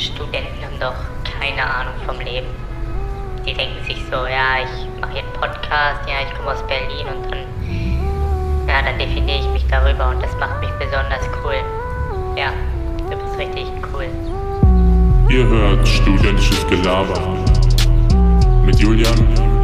Studenten haben doch keine Ahnung vom Leben. Die denken sich so, ja, ich mache hier einen Podcast, ja, ich komme aus Berlin und dann, ja, dann definiere ich mich darüber und das macht mich besonders cool. Ja, du bist richtig cool. Ihr hört studentisches Gelaber mit Julian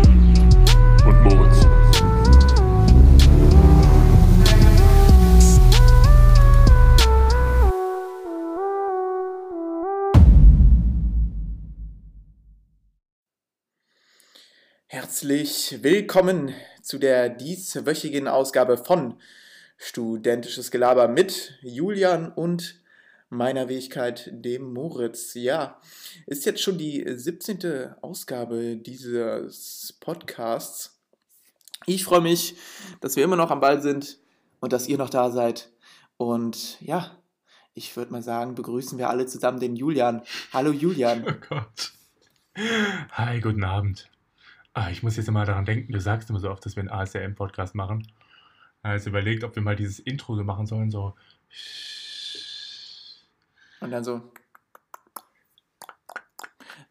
Herzlich willkommen zu der dieswöchigen Ausgabe von Studentisches Gelaber mit Julian und meiner Fähigkeit, dem Moritz. Ja, ist jetzt schon die 17. Ausgabe dieses Podcasts. Ich freue mich, dass wir immer noch am Ball sind und dass ihr noch da seid. Und ja, ich würde mal sagen, begrüßen wir alle zusammen den Julian. Hallo Julian. Oh Gott. Hi, guten Abend. Ah, ich muss jetzt immer daran denken, du sagst immer so oft, dass wir einen ASRM-Podcast machen. Also überlegt, ob wir mal dieses Intro so machen sollen, so. Und dann so.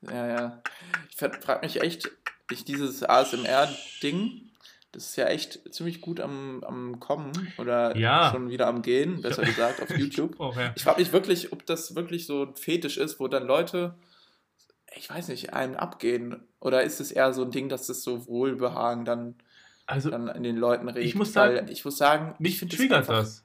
Ja, ja. Ich frage mich echt, ich dieses ASMR-Ding, das ist ja echt ziemlich gut am, am Kommen oder Ja. schon wieder am Gehen, besser gesagt, auf YouTube. Oh, ja. Ich frage mich wirklich, ob das wirklich so ein Fetisch ist, wo dann Leute, ich weiß nicht, einen abgehen. Oder ist es eher so ein Ding, dass das so Wohlbehagen dann, Also, dann in den Leuten regt? Ich muss sagen, ich muss sagen, ich mich triggert einfach- das.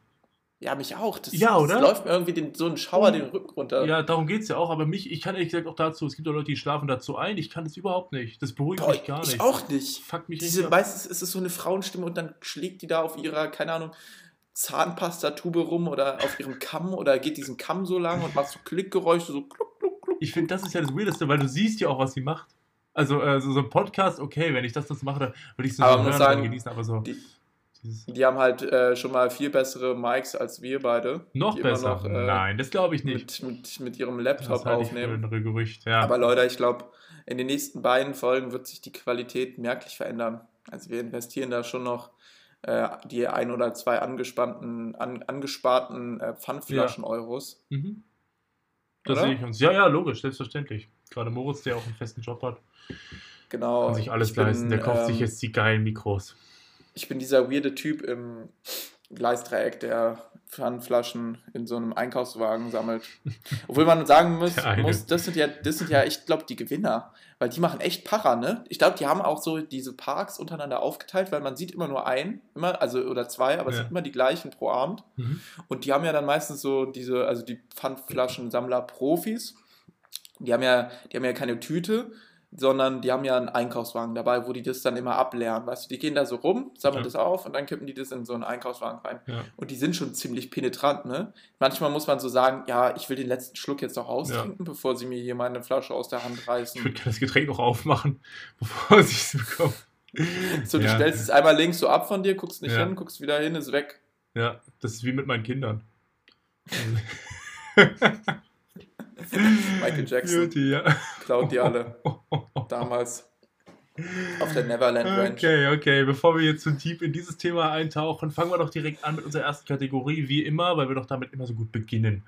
Ja, mich auch. Das, Ja, oder? Das läuft mir irgendwie den, so ein Schauer den Rücken runter. Ja, darum geht es ja auch, aber mich, ich kann ehrlich gesagt auch dazu, es gibt auch Leute, die schlafen dazu ein, ich kann das überhaupt nicht. Das beruhigt Boah, mich gar nicht. ich auch nicht. Fuck mich Diese, ab. meistens ist es so eine Frauenstimme und dann schlägt die da auf ihrer, keine Ahnung, Zahnpastatube rum oder auf ihrem Kamm oder geht diesen Kamm so lang und macht so Klickgeräusche, so kluck, kluck. Ich finde, das ist ja das Weirdeste, weil du siehst ja auch, was sie macht. Also, äh, so, so ein Podcast, okay, wenn ich das, das mache, würde ich so Aber hören sagen, genießen, aber so. Die, die haben halt äh, schon mal viel bessere Mics als wir beide. noch besser. noch, äh, Nein, das glaube ich nicht. Mit, mit, mit ihrem Das Laptop ich für aufnehmen. ein Gerücht, ja. Aber Leute, ich glaube, in den nächsten beiden Folgen wird sich die Qualität merklich verändern. Also wir investieren da schon noch äh, die ein oder zwei angespannten, an, angesparten äh, Pfandflaschen-Euros. Mhm. Das Oder? sehe ich uns. Ja, ja, logisch, selbstverständlich. Gerade Moritz, der auch einen festen Job hat, Genau. kann sich alles bin, leisten. Der kauft sich ähm, jetzt die geilen Mikros. Ich bin dieser weirde Typ im Gleisdreieck, der Pfandflaschen in so einem Einkaufswagen sammelt. Obwohl man sagen muss, muss das sind ja, das sind ja, ich glaube, die Gewinner. Weil die machen echt Para, ne? Ich glaube, die haben auch so diese Parks untereinander aufgeteilt, weil man sieht immer nur einen, immer, also oder zwei, aber es Ja. sind immer die gleichen pro Abend. Mhm. Und die haben ja dann meistens so diese, also die Pfandflaschensammler-Profis, die haben ja, die haben ja keine Tüte, sondern die haben ja einen Einkaufswagen dabei, wo die das dann immer ableeren. Weißt du, die gehen da so rum, sammeln Ja. das auf und dann kippen die das in so einen Einkaufswagen rein. Ja. Und die sind schon ziemlich penetrant, ne? Manchmal muss man so sagen, ja, ich will den letzten Schluck jetzt noch austrinken, bevor sie mir hier meine Flasche aus der Hand Ich reißen. würde gerne das Getränk noch aufmachen, bevor sie es bekommen. So, du ja. stellst es einmal links so ab von dir, guckst nicht Ja. hin, guckst wieder hin, ist weg. Ja, das ist wie mit meinen Kindern. Michael Jackson Beauty, ja. klaut die alle. Damals. Auf der Neverland Ranch. Okay, okay. Bevor wir jetzt zu deep in dieses Thema eintauchen, fangen wir doch direkt an mit unserer ersten Kategorie, wie immer, weil wir doch damit immer so gut beginnen.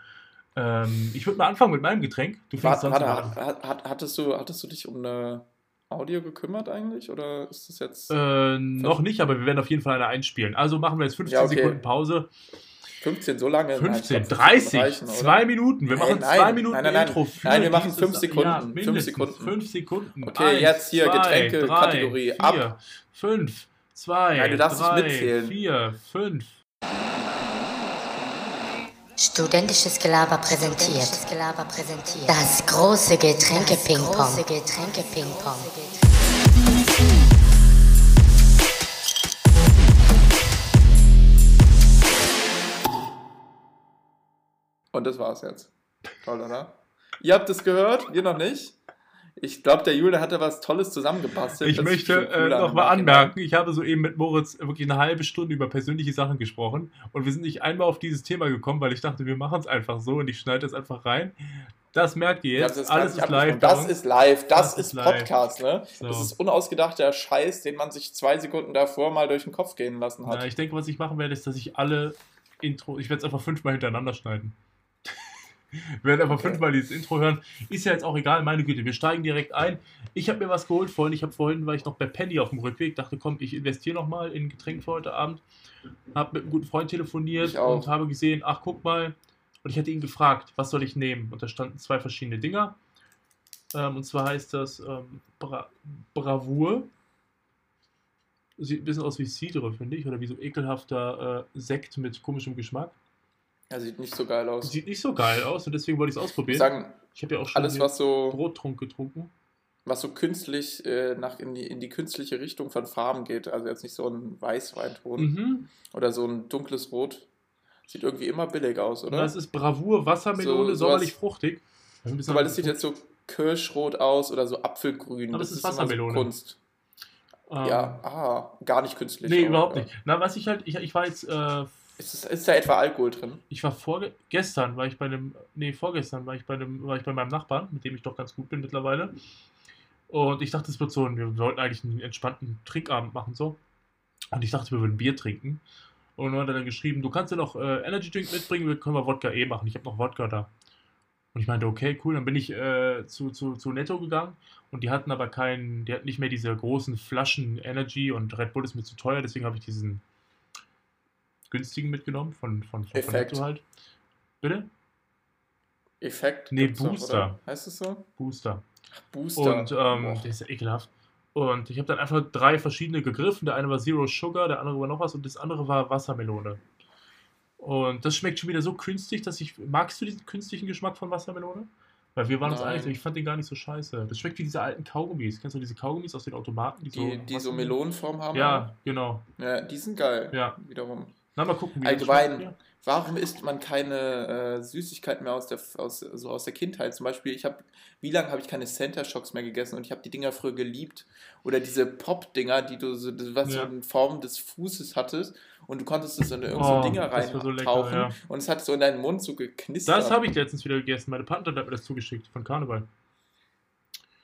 Ähm, ich würde mal anfangen mit meinem Getränk. Du fängst Warte, sonst hat, hat, hattest, du, hattest du dich um eine Audio gekümmert eigentlich? Oder ist das jetzt Äh, noch nicht, aber wir werden auf jeden Fall eine einspielen. Also machen wir jetzt 15 Ja, okay. Sekunden Pause. 15 so lange? Nein, ich 15, glaub, 30, reichen, oder? zwei Minuten. Wir Nein, machen nein, zwei Minuten nein, nein, nein. Intro. Für Nein, wir machen dieses- fünf Sekunden. Ja, Fünf Sekunden. Fünf Sekunden. Okay, jetzt hier zwei, Getränke, drei, Kategorie, ab. Vier, fünf, zwei, Nein, du darfst nicht drei, mitzählen. vier, fünf. Studentisches Gelaber präsentiert. Das große Getränke-Ping-Pong. Und das war's jetzt. Toll, oder? Ihr habt es gehört, wir noch nicht. Ich glaube, der Jule hatte was Tolles zusammengebastelt. Ich Das ist möchte äh, nochmal anmerken, ich habe soeben mit Moritz wirklich eine halbe Stunde über persönliche Sachen gesprochen und wir sind nicht einmal auf dieses Thema gekommen, weil ich dachte, wir machen es einfach so und ich schneide es einfach rein. Das merkt ihr Ja, jetzt. das kann Alles ist live. Das ist live, das, Das ist, ist live. Podcast, ne? So. Das ist unausgedachter Scheiß, den man sich zwei Sekunden davor mal durch den Kopf gehen lassen hat. Ja, ich denke, was ich machen werde, ist, dass ich alle Intro, ich werde es einfach fünfmal hintereinander schneiden. Werden einfach fünfmal dieses Intro hören. Ist ja jetzt auch egal, meine Güte, wir steigen direkt ein. Ich habe mir was geholt vorhin. Ich habe vorhin, war ich noch bei Penny auf dem Rückweg, dachte, komm, ich investiere nochmal in Getränk für heute Abend. Habe mit einem guten Freund telefoniert und habe gesehen, ach guck mal. Und ich hatte ihn gefragt, was soll ich nehmen? Und da standen zwei verschiedene Dinger. Ähm, und zwar heißt das ähm, Bra Bravour. Sieht ein bisschen aus wie Cidre, finde ich. Oder wie so ekelhafter äh, Sekt mit komischem Geschmack. Ja, sieht nicht so geil aus. Sieht nicht so geil aus und deswegen wollte ich es ausprobieren. Sagen, ich habe ja auch schon alles, was so, Brottrunk getrunken. Was so künstlich äh, nach in die, in die künstliche Richtung von Farben geht. Also jetzt nicht so ein Weißweinton Mhm. oder so ein dunkles Rot. Sieht irgendwie immer billig aus, oder? Das ist Bravour, Wassermelone, So- sommerlich fruchtig. Ein bisschen- So, weil das sieht jetzt so kirschrot aus oder so apfelgrün. Aber es ist immer so Wassermelone. Kunst. ähm, Ja, ah, gar nicht künstlich. Nee, aber, überhaupt ja. nicht. Na, was ich halt, ich, ich war jetzt, äh, Ist, es- ist da etwa Alkohol drin? ich war vorge gestern, war ich bei einem, nee, vorgestern war ich bei einem, war ich bei meinem Nachbarn, mit dem ich doch ganz gut bin mittlerweile. Und ich dachte, es wird so wir wollten eigentlich einen entspannten Trinkabend machen, so. Und ich dachte, wir würden Bier trinken. Und dann hat er dann geschrieben, du kannst ja noch äh, Energy Drink mitbringen, wir können wir Wodka eh machen. Ich habe noch Wodka da. Und ich meinte, okay, cool. Dann bin ich äh, zu, zu, zu Netto gegangen und die hatten aber keinen, die hatten nicht mehr diese großen Flaschen Energy und Red Bull ist mir zu teuer, deswegen habe ich diesen günstigen mitgenommen von, von, von, Effekt. Netto halt. Bitte? Effekt? Nee, Booster. oder? Heißt es so? Booster. Booster. Und ähm, Boah. der ist ja ekelhaft. Und ich habe dann einfach drei verschiedene gegriffen. Der eine war Zero Sugar, der andere war noch was und das andere war Wassermelone. Und das schmeckt schon wieder so künstlich, dass ich. Magst du diesen künstlichen Geschmack von Wassermelone? Weil wir waren uns Nein. einig, ich fand den gar nicht so scheiße. Das schmeckt wie diese alten Kaugummis. Kennst du diese Kaugummis aus den Automaten? die, die so Wassermelone- Melonenform haben? Ja, genau. ja. Die sind geil. Ja. Wiederum. Na, mal gucken, wie Allgemein. das. Warum isst man keine äh, Süßigkeiten mehr aus der, aus, so aus der Kindheit? Zum Beispiel, ich habe, wie lange habe ich keine Center Shocks mehr gegessen und ich habe die Dinger früher geliebt. Oder diese Pop-Dinger, die du so, das- was Ja. so in Form des Fußes hattest und du konntest es in irgendeine Oh, Dinger das war so lecker, ja. und es hat so in deinen Mund so geknistert. Das habe ich letztens wieder gegessen. Meine Tante hat mir das zugeschickt von Karneval.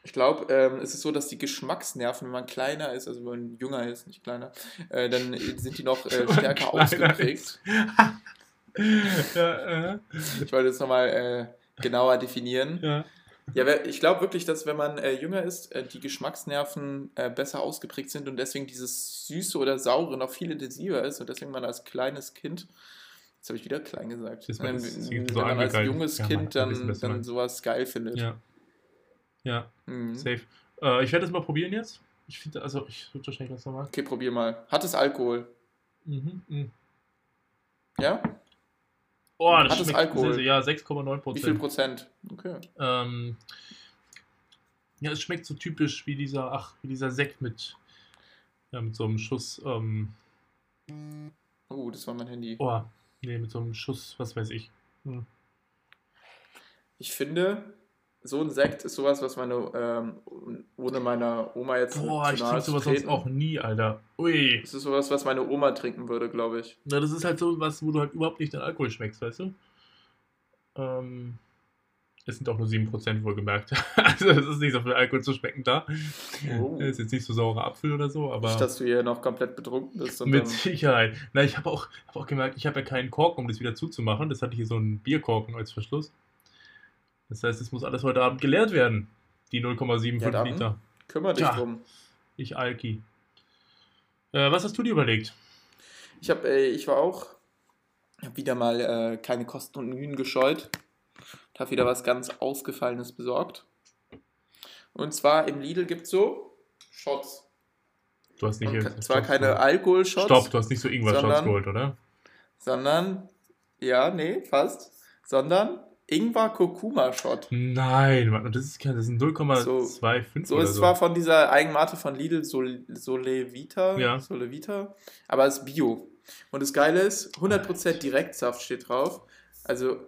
Ich glaube, ähm, es ist so, dass die Geschmacksnerven, wenn man kleiner ist, also wenn man jünger ist, nicht kleiner, äh, dann sind die noch äh, stärker ausgeprägt. ja, äh, Ich wollte das nochmal äh, genauer definieren. ja. Ja, ich glaube wirklich, dass wenn man äh, jünger ist, äh, die Geschmacksnerven äh, besser ausgeprägt sind und deswegen dieses Süße oder Saure noch viel intensiver ist und deswegen man als kleines Kind, jetzt habe ich wieder klein gesagt, wenn, ist wenn so man als junges Ja, Kind dann, dann sowas geil findet. Ja. Ja, Mhm. safe. Äh, ich werde das mal probieren jetzt. Ich finde, also, ich würde wahrscheinlich ganz normal. Okay, probier mal. Hat es Alkohol? Mhm. mhm. Ja? Oh, das Hat es schmeckt Alkohol? sehr, ja, 6,9 Wie viel Prozent. Prozent? Okay. Ähm, ja, es schmeckt so typisch wie dieser, ach, wie dieser Sekt mit, ja, mit so einem Schuss, ähm, Oh, das war mein Handy. oh, nee, mit so einem Schuss, was weiß ich. Hm. Ich finde, so ein Sekt ist sowas, was meine, ähm, ohne meiner Oma jetzt Boah, ich trinke sowas sonst treten, auch nie, Alter. Ui. Das ist sowas, was meine Oma trinken würde, glaube ich. Na, das ist halt so was, wo du halt überhaupt nicht den Alkohol schmeckst, weißt du? Ähm, es sind auch nur 7% wohlgemerkt. also es ist nicht so viel Alkohol zu schmecken da. Oh. Es ist jetzt nicht so saurer Apfel oder so, aber Nicht, dass du hier noch komplett betrunken bist. Mit Sicherheit. Na, ich habe auch, hab auch gemerkt, ich habe ja keinen Korken, um das wieder zuzumachen. Das hatte hier so einen Bierkorken als Verschluss. Das heißt, es muss alles heute Abend geleert werden. Die 0,75 Ja. Liter. kümmere dich Tja. drum. Ich Alki. Äh, was hast du dir überlegt? Ich, hab, äh, ich war auch hab wieder mal äh, keine Kosten und Mühen gescheut. Ich habe wieder was ganz Ausgefallenes besorgt. Und zwar im Lidl gibt es so Shots. Du hast nicht Und jetzt- zwar Stopp, keine. Alkoholshots, Stopp, du hast nicht so Ingwer-Shots sondern- geholt, oder? sondern, ja, nee, fast, sondern Ingwer-Kurkuma-Shot. Nein, Mann, das ist kein, das sind 0,25 So oder ist so. zwar von dieser Eigenmarke von Lidl Sol, Solevita, Ja. Solevita, aber es ist Bio. Und das Geile ist, 100% Direktsaft steht drauf. Also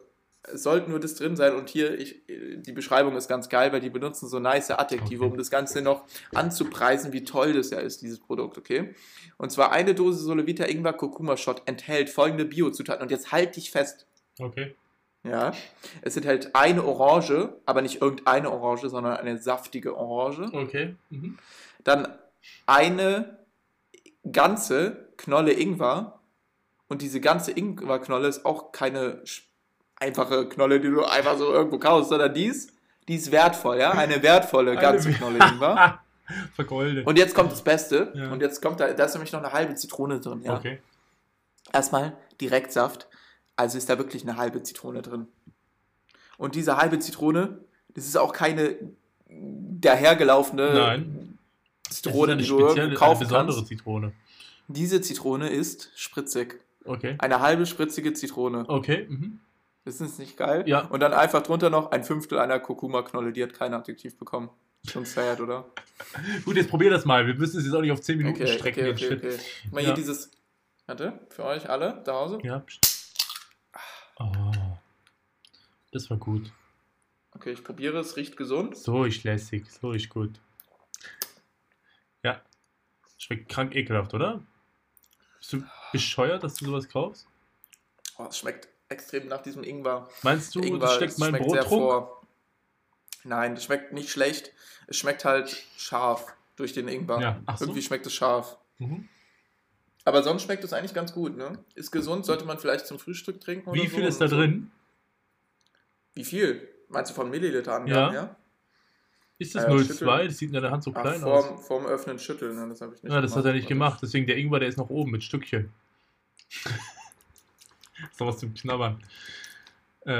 es sollte nur das drin sein. Und hier, ich, die Beschreibung ist ganz geil, weil die benutzen so nice Adjektive, Okay. um das Ganze noch anzupreisen, wie toll das ja ist, dieses Produkt, okay? Und zwar eine Dose Solevita Ingwer Kurkuma Shot enthält folgende Biozutaten. Und jetzt halt dich fest. Okay. Ja, es enthält eine Orange, aber nicht irgendeine Orange, sondern eine saftige Orange. Okay. Mhm. Dann eine ganze Knolle Ingwer. Und diese ganze Ingwerknolle ist auch keine einfache Knolle, die du einfach so irgendwo kaufst, sondern die ist, die ist wertvoll, ja? Eine wertvolle ganze Eine- Knolle Ingwer. Vergoldet. Und jetzt kommt das Beste. Ja. Und jetzt kommt da, da ist nämlich noch eine halbe Zitrone drin, ja? Okay. Erstmal Direktsaft, also ist da wirklich eine halbe Zitrone drin. Und diese halbe Zitrone, das ist auch keine dahergelaufene Nein. Zitrone, die du eine spezielle, eine kaufen besondere kannst. Zitrone. Diese Zitrone ist spritzig. Okay. Eine halbe spritzige Zitrone. Okay. Mhm. Ist das nicht geil? Ja. Und dann einfach drunter noch ein Fünftel einer Kurkuma-Knolle. Die hat kein Adjektiv bekommen. Schon sad, oder? Gut, jetzt probier das mal. Wir müssen es jetzt auch nicht auf 10 Minuten Okay, strecken. okay, okay, okay. Mal Ja. hier dieses... Warte, für euch alle zu Hause. Ja. pst. Oh. Das war gut. Okay, ich probiere es. Riecht gesund. So ist lässig. So ist gut. Ja. Schmeckt krank ekelhaft, oder? Bist du bescheuert, dass du sowas kaufst? Oh, es schmeckt extrem nach diesem Ingwer. Meinst du, Ingwer das steckt mein schmeckt sehr Brottrunk? vor. Nein, das schmeckt nicht schlecht. Es schmeckt halt scharf durch den Ingwer. Ja, ach so. Irgendwie schmeckt es scharf. Mhm. Aber sonst schmeckt es eigentlich ganz gut, ne? Ist gesund, sollte man vielleicht zum Frühstück trinken oder Wie so. viel ist da so. drin? Wie viel? Meinst du von Milliliter Ja. ja? ja? Ist das Ja, 0,2? schütteln. Das sieht in deiner Hand so Ach, klein aus. vorm, vorm Öffnen schütteln, ne? das habe ich nicht Ja, das hat er nicht gemacht. Deswegen der Ingwer, der ist noch oben mit Stückchen. ist doch was zum Knabbern. Äh,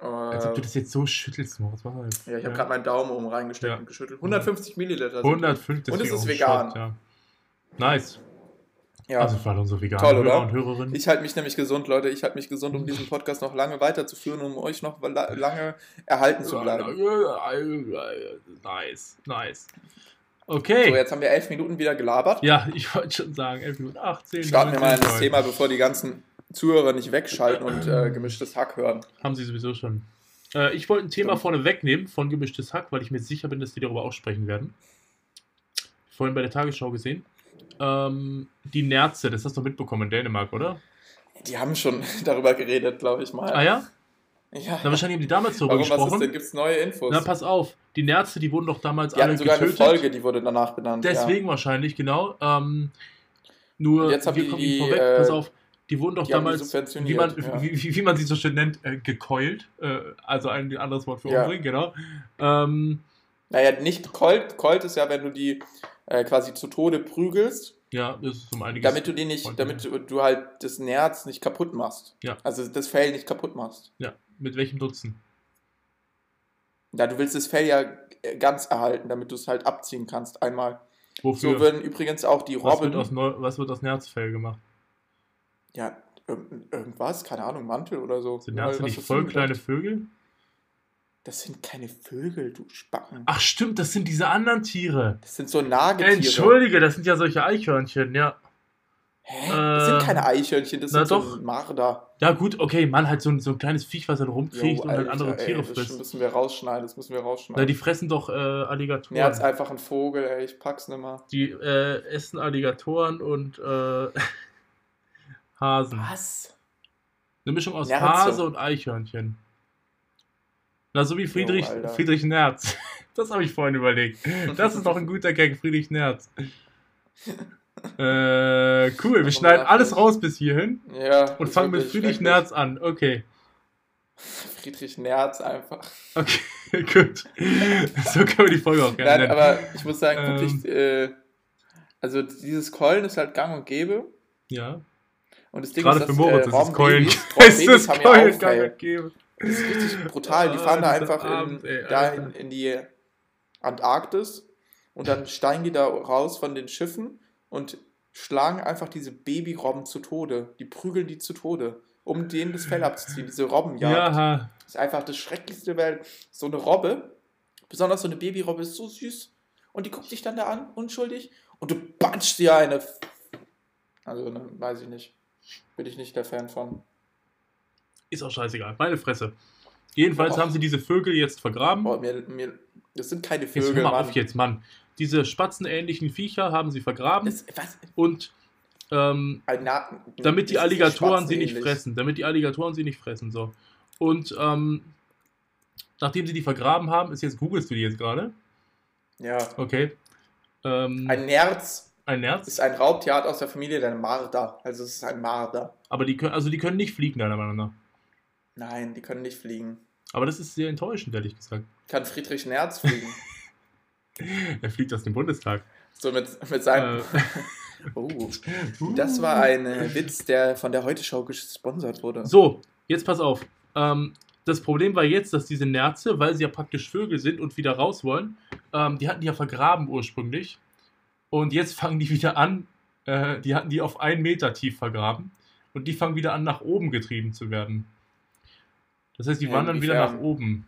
als ob du Äh, das jetzt so schüttelst, Moritz. Mach mal jetzt. ja, ich habe gerade meinen Daumen oben reingesteckt Ja. und geschüttelt. 150 Milliliter. sind 150 Und es ist vegan. Shot, ja. Nice. Ja. Also für alle unsere veganen Toll, Hörer oder? und Hörerinnen. Ich halte mich nämlich gesund, Leute. Ich halte mich gesund, um diesen Podcast noch lange weiterzuführen, um euch noch la- lange erhalten zu bleiben. Nice, nice. Okay. So, jetzt haben wir elf Minuten wieder gelabert. ja, ich wollte schon sagen, 11 Minuten 18. Starten wir mal in das 19. Thema, bevor die ganzen Zuhörer nicht wegschalten und äh, gemischtes Hack hören. Haben sie sowieso schon. Äh, ich wollte ein Thema Stimmt. vorne wegnehmen von gemischtes Hack, weil ich mir sicher bin, dass die darüber auch sprechen werden. Vorhin bei der Tagesschau gesehen. Ähm, die Nerze, das hast du mitbekommen in Dänemark, oder? Die haben schon darüber geredet, glaube ich mal. Ah ja? Ja. Na, wahrscheinlich haben die damals darüber Warum, was ist gesprochen. denn? Gibt es neue Infos? Na, pass auf. Die Nerze, die wurden doch damals die alle sogar getötet. eine Folge, die wurde danach benannt. Deswegen wahrscheinlich, genau. Ähm, nur, Und jetzt haben wir die kommen die, vorweg, äh, pass auf. Die wurden doch die damals, wie man, ja. wie, wie, wie man sie so schön nennt, äh, gekeult. Äh, also ein anderes Wort für Ja. umbringen, genau. Ähm, Ja. Naja, nicht Colt. Colt ist ja, wenn du die äh, quasi zu Tode prügelst, ja, das ist um einiges. damit du die nicht, damit du, du halt das Nerz nicht kaputt machst. Ja. Also das Fell nicht kaputt machst. Ja, mit welchem Nutzen? Ja, du willst das Fell ja äh, ganz erhalten, damit du es halt abziehen kannst einmal. Wofür? So würden übrigens auch die was, wird Robben. aus was wird aus Nerzfell gemacht? Ja, irgend- irgendwas, keine Ahnung, Mantel oder so. Sind Nerze nicht voll kleine? Vögel? Das sind keine Vögel, du Spacken. Ach stimmt, das sind diese anderen Tiere. Das sind so Nagetiere. Entschuldige, das sind ja solche Eichhörnchen, ja. Hä? Das sind Äh, keine Eichhörnchen, das na sind doch. so Marder. Ja gut, okay, Mann, halt so ein, so ein kleines Viech, was dann rumkriecht Jo, und halt Alter, andere ey, Tiere Das frisst. müssen wir rausschneiden, das müssen wir Na, rausschneiden. die fressen doch äh, Alligatoren. Nerz einfach ein Vogel, ey, ich pack's nimmer. Die äh, essen Alligatoren und äh, Hasen. Was? Eine Mischung aus Nerze. Hase und Eichhörnchen. Na, so wie Friedrich, Alter. Friedrich Nerz. Das habe ich vorhin überlegt. Das ist doch ein guter Gag, Friedrich Nerz. Äh, cool, wir schneiden alles raus bis hierhin Ja. und fangen mit Friedrich. Nerz an. Okay. Friedrich Nerz einfach. Okay, gut. So können wir die Folge auch gerne Nein, aber ich muss sagen, Ähm. wirklich, äh, also dieses Keulen ist halt gang und gäbe. Ja. Und das Ding Gerade ist, für Moritz äh, ist es Keulen. Ist ja Keulen auch gar Fell. Geben. Das ist richtig brutal. Die Ah, fahren da einfach in, Abend, ey, da in, in die Antarktis und dann steigen die da raus von den Schiffen und schlagen einfach diese Babyrobben zu Tode. Die prügeln die zu Tode, um denen das Fell abzuziehen. Diese Robbenjagd. Ja, Das ist einfach das Schrecklichste der Welt. So eine Robbe, besonders so eine Babyrobbe, ist so süß. Und die guckt dich dann da an, unschuldig, und du batschst dir eine. Also, ne, weiß ich nicht. Bin ich nicht der Fan von. Ist auch scheißegal. Meine Fresse. Jedenfalls Och. haben sie diese Vögel jetzt vergraben. Boah, mir, mir, das sind keine Jetzt hör Vögel, mal Mann. auf jetzt, Mann. Diese spatzenähnlichen Viecher haben sie vergraben Das, was? und ähm, Na damit die Alligatoren sie nicht fressen. Damit die Alligatoren sie nicht fressen. So. Und ähm, nachdem sie die vergraben haben, ist jetzt, googelst du die jetzt gerade? Ja. Okay. Ähm, Ein Nerz ein Nerz. ist ein Raubtier aus der Familie der Marder. Also, es ist ein Marder. Aber die können, also die können nicht fliegen, deiner Meinung nach. Nein, die können nicht fliegen. Aber das ist sehr enttäuschend, ehrlich gesagt. Kann Friedrich Nerz fliegen? Er fliegt aus dem Bundestag. so mit, mit seinem. Äh, Oh, das war ein äh, Witz, der von der Heute-Show gesponsert wurde. So, jetzt pass auf. Ähm, das Problem war jetzt, dass diese Nerze, weil sie ja praktisch Vögel sind und wieder raus wollen, ähm, die hatten die ja vergraben ursprünglich. Und jetzt fangen die wieder an, äh, die hatten die auf einen Meter tief vergraben. Und die fangen wieder an, nach oben getrieben zu werden. Das heißt, die Ja, wandern wieder nach oben.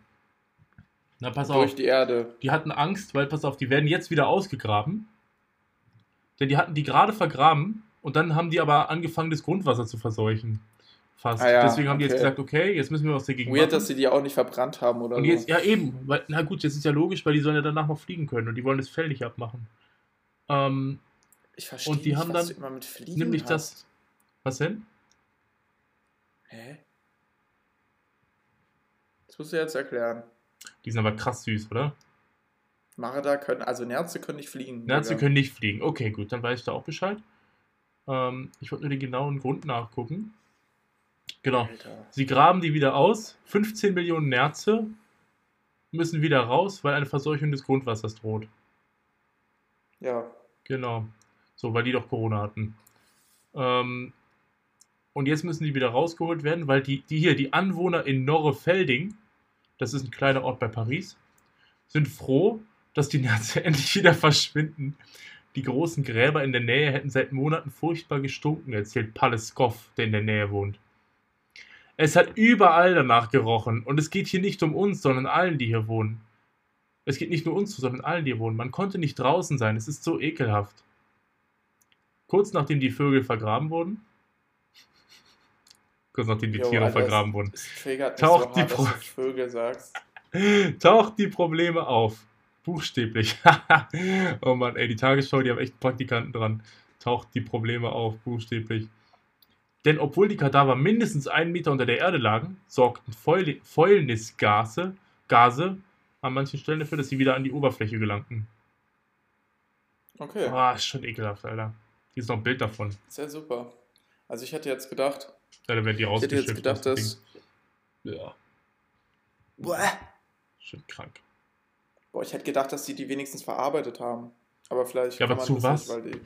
Na, pass auf. Durch die Erde. Die hatten Angst, weil, pass auf, die werden jetzt wieder ausgegraben. Denn die hatten die gerade vergraben und dann haben die aber angefangen, das Grundwasser zu verseuchen. Fast. Ah ja, Deswegen haben die jetzt okay. gesagt, okay, jetzt müssen wir was dagegen Weird, machen. dass sie die auch nicht verbrannt haben oder und so. jetzt, ja eben, weil, na gut, das ist ja logisch, weil die sollen ja danach noch fliegen können und die wollen das Fell nicht abmachen. Ähm, ich verstehe und die nicht, haben was dann du immer mit Fliegen nämlich hast. das. Was denn? Hä? Musst du jetzt erklären. Die sind aber krass süß, oder? Marder können, also Nerze können nicht fliegen. Nerze Digga. können nicht fliegen. Okay, gut, dann weiß ich da auch Bescheid. Ähm, ich wollte nur den genauen Grund nachgucken. Genau. Alter. Sie graben die wieder aus. 15 Millionen Nerze müssen wieder raus, weil eine Verseuchung des Grundwassers droht. Ja. Genau. So, weil die doch Corona hatten. Ähm, und jetzt müssen die wieder rausgeholt werden, weil die, die hier, die Anwohner in Norrefelding, das ist ein kleiner Ort bei Paris, sind froh, dass die Nerze endlich wieder verschwinden. Die großen Gräber in der Nähe hätten seit Monaten furchtbar gestunken, erzählt Paleskow, der in der Nähe wohnt. Es hat überall danach gerochen und es geht hier nicht um uns, sondern allen, die hier wohnen. Es geht nicht nur uns sondern allen, die hier wohnen. Man konnte nicht draußen sein, es ist so ekelhaft. Kurz nachdem die Vögel vergraben wurden, kurz nachdem die Jo, Tiere Alter, vergraben wurden, mich Taucht so die hart, Vögel sagst. taucht die Probleme auf. Buchstäblich. oh Mann, ey, die Tagesschau, die haben echt Praktikanten dran. Taucht die Probleme auf, buchstäblich. Denn obwohl die Kadaver mindestens einen Meter unter der Erde lagen, sorgten Fäul Fäulnisgase Gase an manchen Stellen dafür, dass sie wieder an die Oberfläche gelangten. Okay, Ah, ist schon ekelhaft, Alter. Hier ist noch ein Bild davon. sehr super. Also ich hätte jetzt gedacht, Ja, da werden die ich hätte jetzt gedacht, dass... Ja, Boah, schon krank. Boah, ich hätte gedacht, dass die die wenigstens verarbeitet haben. Aber vielleicht Ja, aber man zu das was? nicht, weil die...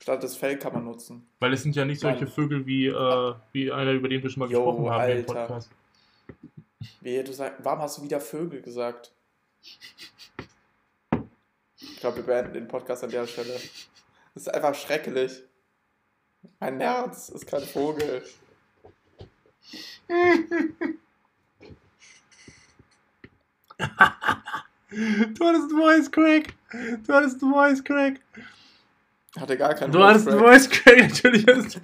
Statt das Fell kann man nutzen. Weil es sind ja nicht solche Nein. Vögel wie, äh, wie einer, über den wir schon mal Jo, gesprochen haben im Alter. Podcast. Wie du sag, warum hast du wieder Vögel gesagt? Ich glaube, wir beenden den Podcast an der Stelle. Das ist einfach schrecklich. Ein Nerz ist kein Vogel. Du hattest einen Voice Crack. Du hattest einen Voice Crack. Hatte gar keinen Du hattest einen Voice Voice Crack. Natürlich du.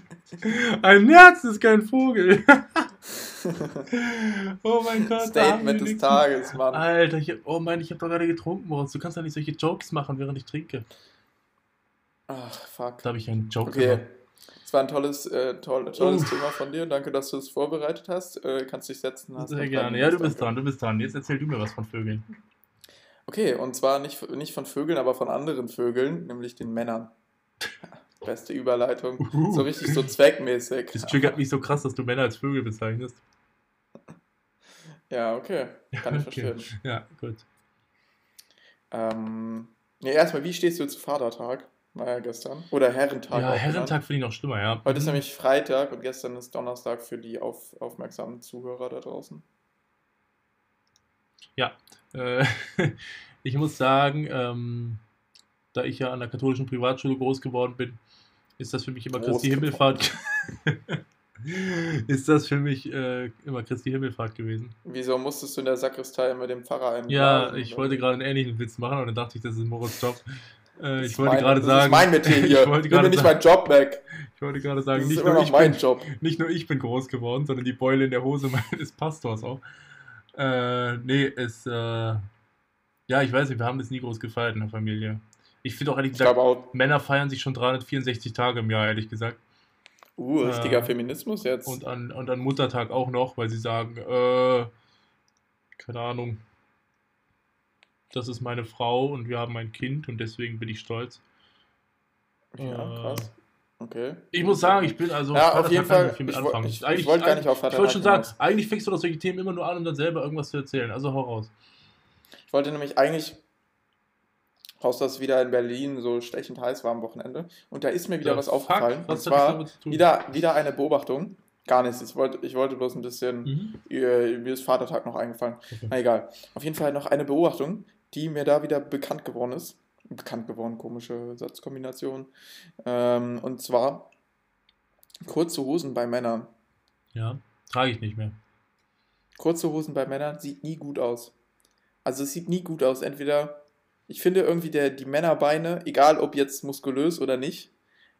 Ein Nerz ist kein Vogel. oh mein Gott. Statement des. Tages, Mann. Alter, ich, hab- oh Mann, ich habe doch gerade getrunken, Moritz. Du kannst doch nicht solche Jokes machen, während ich trinke. Ach, fuck. Da habe ich einen Joke Okay. gemacht. Es war ein tolles, äh, toll, tolles Uff. Thema von dir. Danke, dass du es vorbereitet hast. Äh, kannst dich setzen. Sehr gerne. Ja, du bist dran, du bist dran. Jetzt erzähl du mir was von Vögeln. Okay, und zwar nicht, nicht von Vögeln, aber von anderen Vögeln, nämlich den Männern. Beste Überleitung. Uhu. So richtig so zweckmäßig. Das triggert mich so krass, dass du Männer als Vögel bezeichnest. Ja, okay. Kann ich Okay. verstehen. Ja, gut. Ähm, nee, erstmal, wie stehst du zu Vatertag? War ja gestern. Oder Herrentag. Ja, Herrentag finde ich noch schlimmer, ja. Heute ist nämlich Freitag und gestern ist Donnerstag für die auf, aufmerksamen Zuhörer da draußen. Äh, ich muss sagen, ähm, da ich ja an der katholischen Privatschule groß geworden bin, ist das für mich immer Groß Christi Himmelfahrt. ist das für mich äh, immer Christi Himmelfahrt gewesen. Wieso musstest du in der Sakristei mit dem Pfarrer einen Ja, ich wollte gerade einen ähnlichen Witz machen, aber dann dachte ich, das ist Moritz Job. Äh, ich wollte mein- gerade das sagen, ist mein Metier hier. ich wollte gerade nicht sagen, meinen Job weg. ich wollte gerade sagen, nicht nur, ich mein bin, Job. nicht nur ich bin groß geworden, sondern die Beule in der Hose meines Pastors auch. Äh, nee, es, äh, ja, ich weiß nicht, wir haben das nie groß gefeiert in der Familie. Ich finde auch ehrlich Ich gesagt, auch, Männer feiern sich schon 364 Tage im Jahr, ehrlich gesagt. uh, richtiger Äh, Feminismus jetzt. Und an, und an Muttertag auch noch, weil sie sagen, äh, keine Ahnung, das ist meine Frau und wir haben ein Kind und deswegen bin ich stolz. ja, äh, krass. Okay. Ich muss sagen, ich bin also. Ja, auf jeden Fall. Ich, wollte gar nicht auf Ich wollte schon sagen, hinaus. eigentlich fängst du doch solche Themen immer nur an, um dann selber irgendwas zu erzählen. Also hau raus. Ich wollte nämlich eigentlich raus, dass wieder in Berlin so stechend heiß war am Wochenende. Und da ist mir wieder Ja, was fuck, aufgefallen. was und zwar wieder, wieder eine Beobachtung. Gar nichts. Ich wollte, ich wollte bloß ein bisschen. Mhm. Äh, Mir ist Vatertag noch eingefallen. Okay. Na egal. Auf jeden Fall noch eine Beobachtung, die mir da wieder bekannt geworden ist. Bekannt geworden, komische Satzkombination. Ähm, und zwar kurze Hosen bei Männern. Ja, trage ich nicht mehr. Kurze Hosen bei Männern sieht nie gut aus. Also es sieht nie gut aus. Entweder, ich finde irgendwie der, die Männerbeine, egal ob jetzt muskulös oder nicht,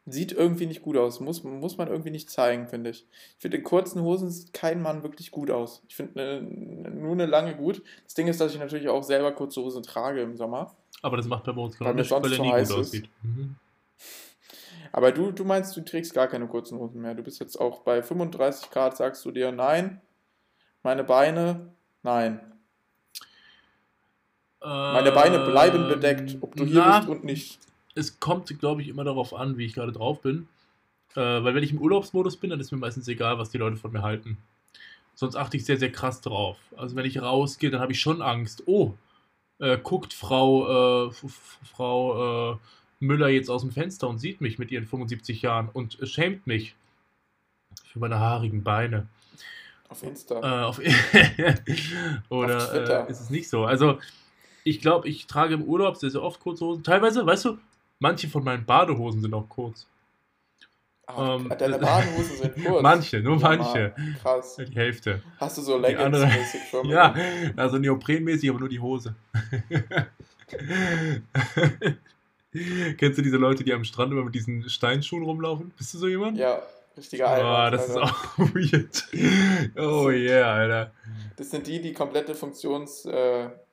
sieht irgendwie nicht gut aus. Muss, muss man irgendwie nicht zeigen, finde ich. Ich finde, in kurzen Hosen sieht kein Mann wirklich gut aus. Ich finde ne, nur eine lange gut. Das Ding ist, dass ich natürlich auch selber kurze Hosen trage im Sommer. Aber das macht bei uns mir nicht, weil er nie heiß gut aussieht. Mhm. Aber du, du meinst, du trägst gar keine kurzen Hosen mehr. Du bist jetzt auch bei 35 Grad, sagst du dir, nein, meine Beine, nein. Meine Beine bleiben bedeckt, ob du hier Ähm, na, bist und nicht. Es kommt, glaube ich, immer darauf an, wie ich gerade drauf bin. Äh, weil wenn ich im Urlaubsmodus bin, dann ist mir meistens egal, was die Leute von mir halten. Sonst achte ich sehr, sehr krass drauf. Also wenn ich rausgehe, dann habe ich schon Angst. Oh, äh, guckt Frau, äh, Frau äh, Müller jetzt aus dem Fenster und sieht mich mit ihren 75 Jahren und schämt mich für meine haarigen Beine. Auf Insta. Äh, auf Auf Oder Twitter. äh, ist es nicht so? Also, ich glaube, ich trage im Urlaub sehr, sehr oft kurze Hosen. Teilweise, weißt du, manche von meinen Badehosen sind auch kurz. Ach, ähm, deine Badehosen sind kurz. Manche, nur manche. Krass. Die Hälfte. Hast du so Leggings-mäßig schon? Ja, also neoprenmäßig, aber nur die Hose. Kennst du diese Leute, die am Strand immer mit diesen Steinschuhen rumlaufen? Bist du so jemand? Ja, richtiger Oh, Eimer. das ist Alter. auch weird. Oh yeah, Alter. Das sind die, die komplette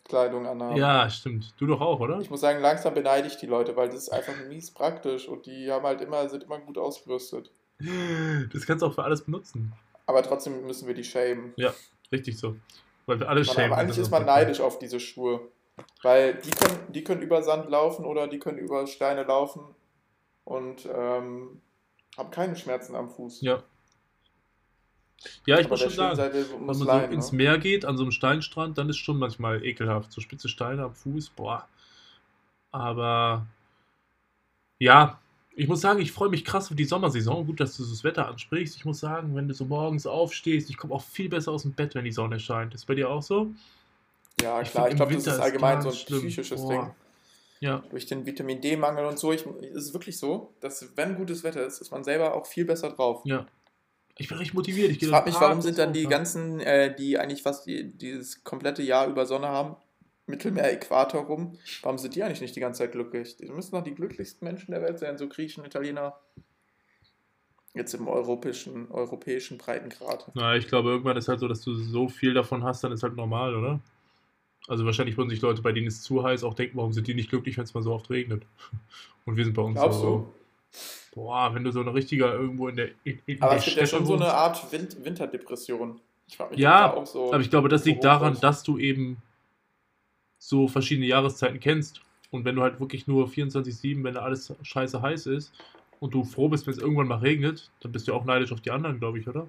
Funktionskleidung anhaben. Ja, stimmt. Du doch auch, oder? Ich muss sagen, langsam beneide ich die Leute, weil das ist einfach mies praktisch und die haben halt immer, sind immer gut ausgerüstet. Das kannst du auch für alles benutzen. Aber trotzdem müssen wir die shamen. Richtig so. Weil wir alle Man, schämen. aber eigentlich ist man neidisch auf diese Schuhe. Weil die können, die können über Sand laufen oder die können über Steine laufen und ähm, haben keine Schmerzen am Fuß. Ja. Ja, ich Aber muss schon sagen, wenn man so leiden. ins ne? Meer geht, an so einem Steinstrand, dann ist schon manchmal ekelhaft. So spitze Steine am Fuß, boah. Aber ja, ich muss sagen, ich freue mich krass auf die Sommersaison. Gut, dass du das Wetter ansprichst. Ich muss sagen, wenn du so morgens aufstehst, ich komme auch viel besser aus dem Bett, wenn die Sonne scheint. Ist bei dir auch so? Ja, ich klar, ich glaube, das ist ist allgemein so ein schlimm. psychisches Boah. Ding. Ja, Durch den Vitamin D-Mangel und so. Ich, ist es wirklich so, dass wenn gutes Wetter ist, ist man selber auch viel besser drauf. ja. Ich bin richtig motiviert. Ich, Ich frage mich, warum sind dann die ja. ganzen, äh, die eigentlich fast die, dieses komplette Jahr über Sonne haben, Mittelmeer, Äquator rum, warum sind die eigentlich nicht die ganze Zeit glücklich? Die müssen doch die glücklichsten Menschen der Welt sein, so Griechen, Italiener. Jetzt im europäischen, europäischen Breitengrad. Na, ich glaube, irgendwann ist halt so, dass du so viel davon hast, dann ist halt normal, oder? Also wahrscheinlich würden sich Leute, bei denen es zu heiß, auch denken, warum sind die nicht glücklich, wenn es mal so oft regnet? Und wir sind bei uns Glaubst so, du? Boah, wenn du so ein richtiger irgendwo in der in, in Aber der es gibt ja schon so eine. Art Win Winterdepression. Ich mich, Ja, auch so. Aber ich glaube, das liegt daran, ist. dass du eben so verschiedene Jahreszeiten kennst. Und wenn du halt wirklich nur 24-7, wenn da alles scheiße heiß ist und du froh bist, wenn es irgendwann mal regnet, dann bist du auch neidisch auf die anderen, glaube ich, oder?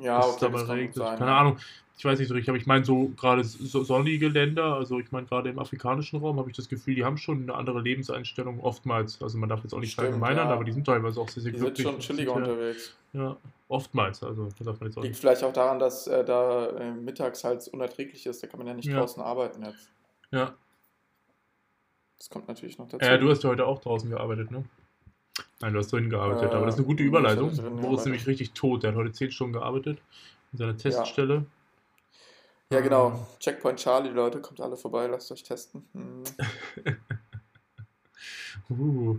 Ja, es okay, kann gut regnet. sein. Keine ja. Ahnung. Ich weiß nicht so richtig, aber ich meine so gerade so sonnige Länder, also ich meine gerade im afrikanischen Raum habe ich das Gefühl, die haben schon eine andere Lebenseinstellung oftmals. Also man darf jetzt auch nicht verallgemeinern, ja. aber die sind teilweise auch sehr, sehr Die sind glücklich. schon chilliger sind sehr- unterwegs. Ja, oftmals. Also da darf man jetzt auch Liegt nicht. vielleicht auch daran, dass äh, da äh, mittags halt unerträglich ist. Da kann man ja nicht Ja. draußen arbeiten jetzt. Ja. Das kommt natürlich noch dazu. Äh, du hast ja heute auch draußen gearbeitet, ne? Nein, du hast drin gearbeitet, Äh, aber das ist eine gute ich Überleitung. Boris ist nämlich richtig tot. Der hat heute 10 Stunden gearbeitet in seiner Teststelle. ja, genau. Checkpoint Charlie, Leute, kommt alle vorbei, lasst euch testen. Hm. Uh.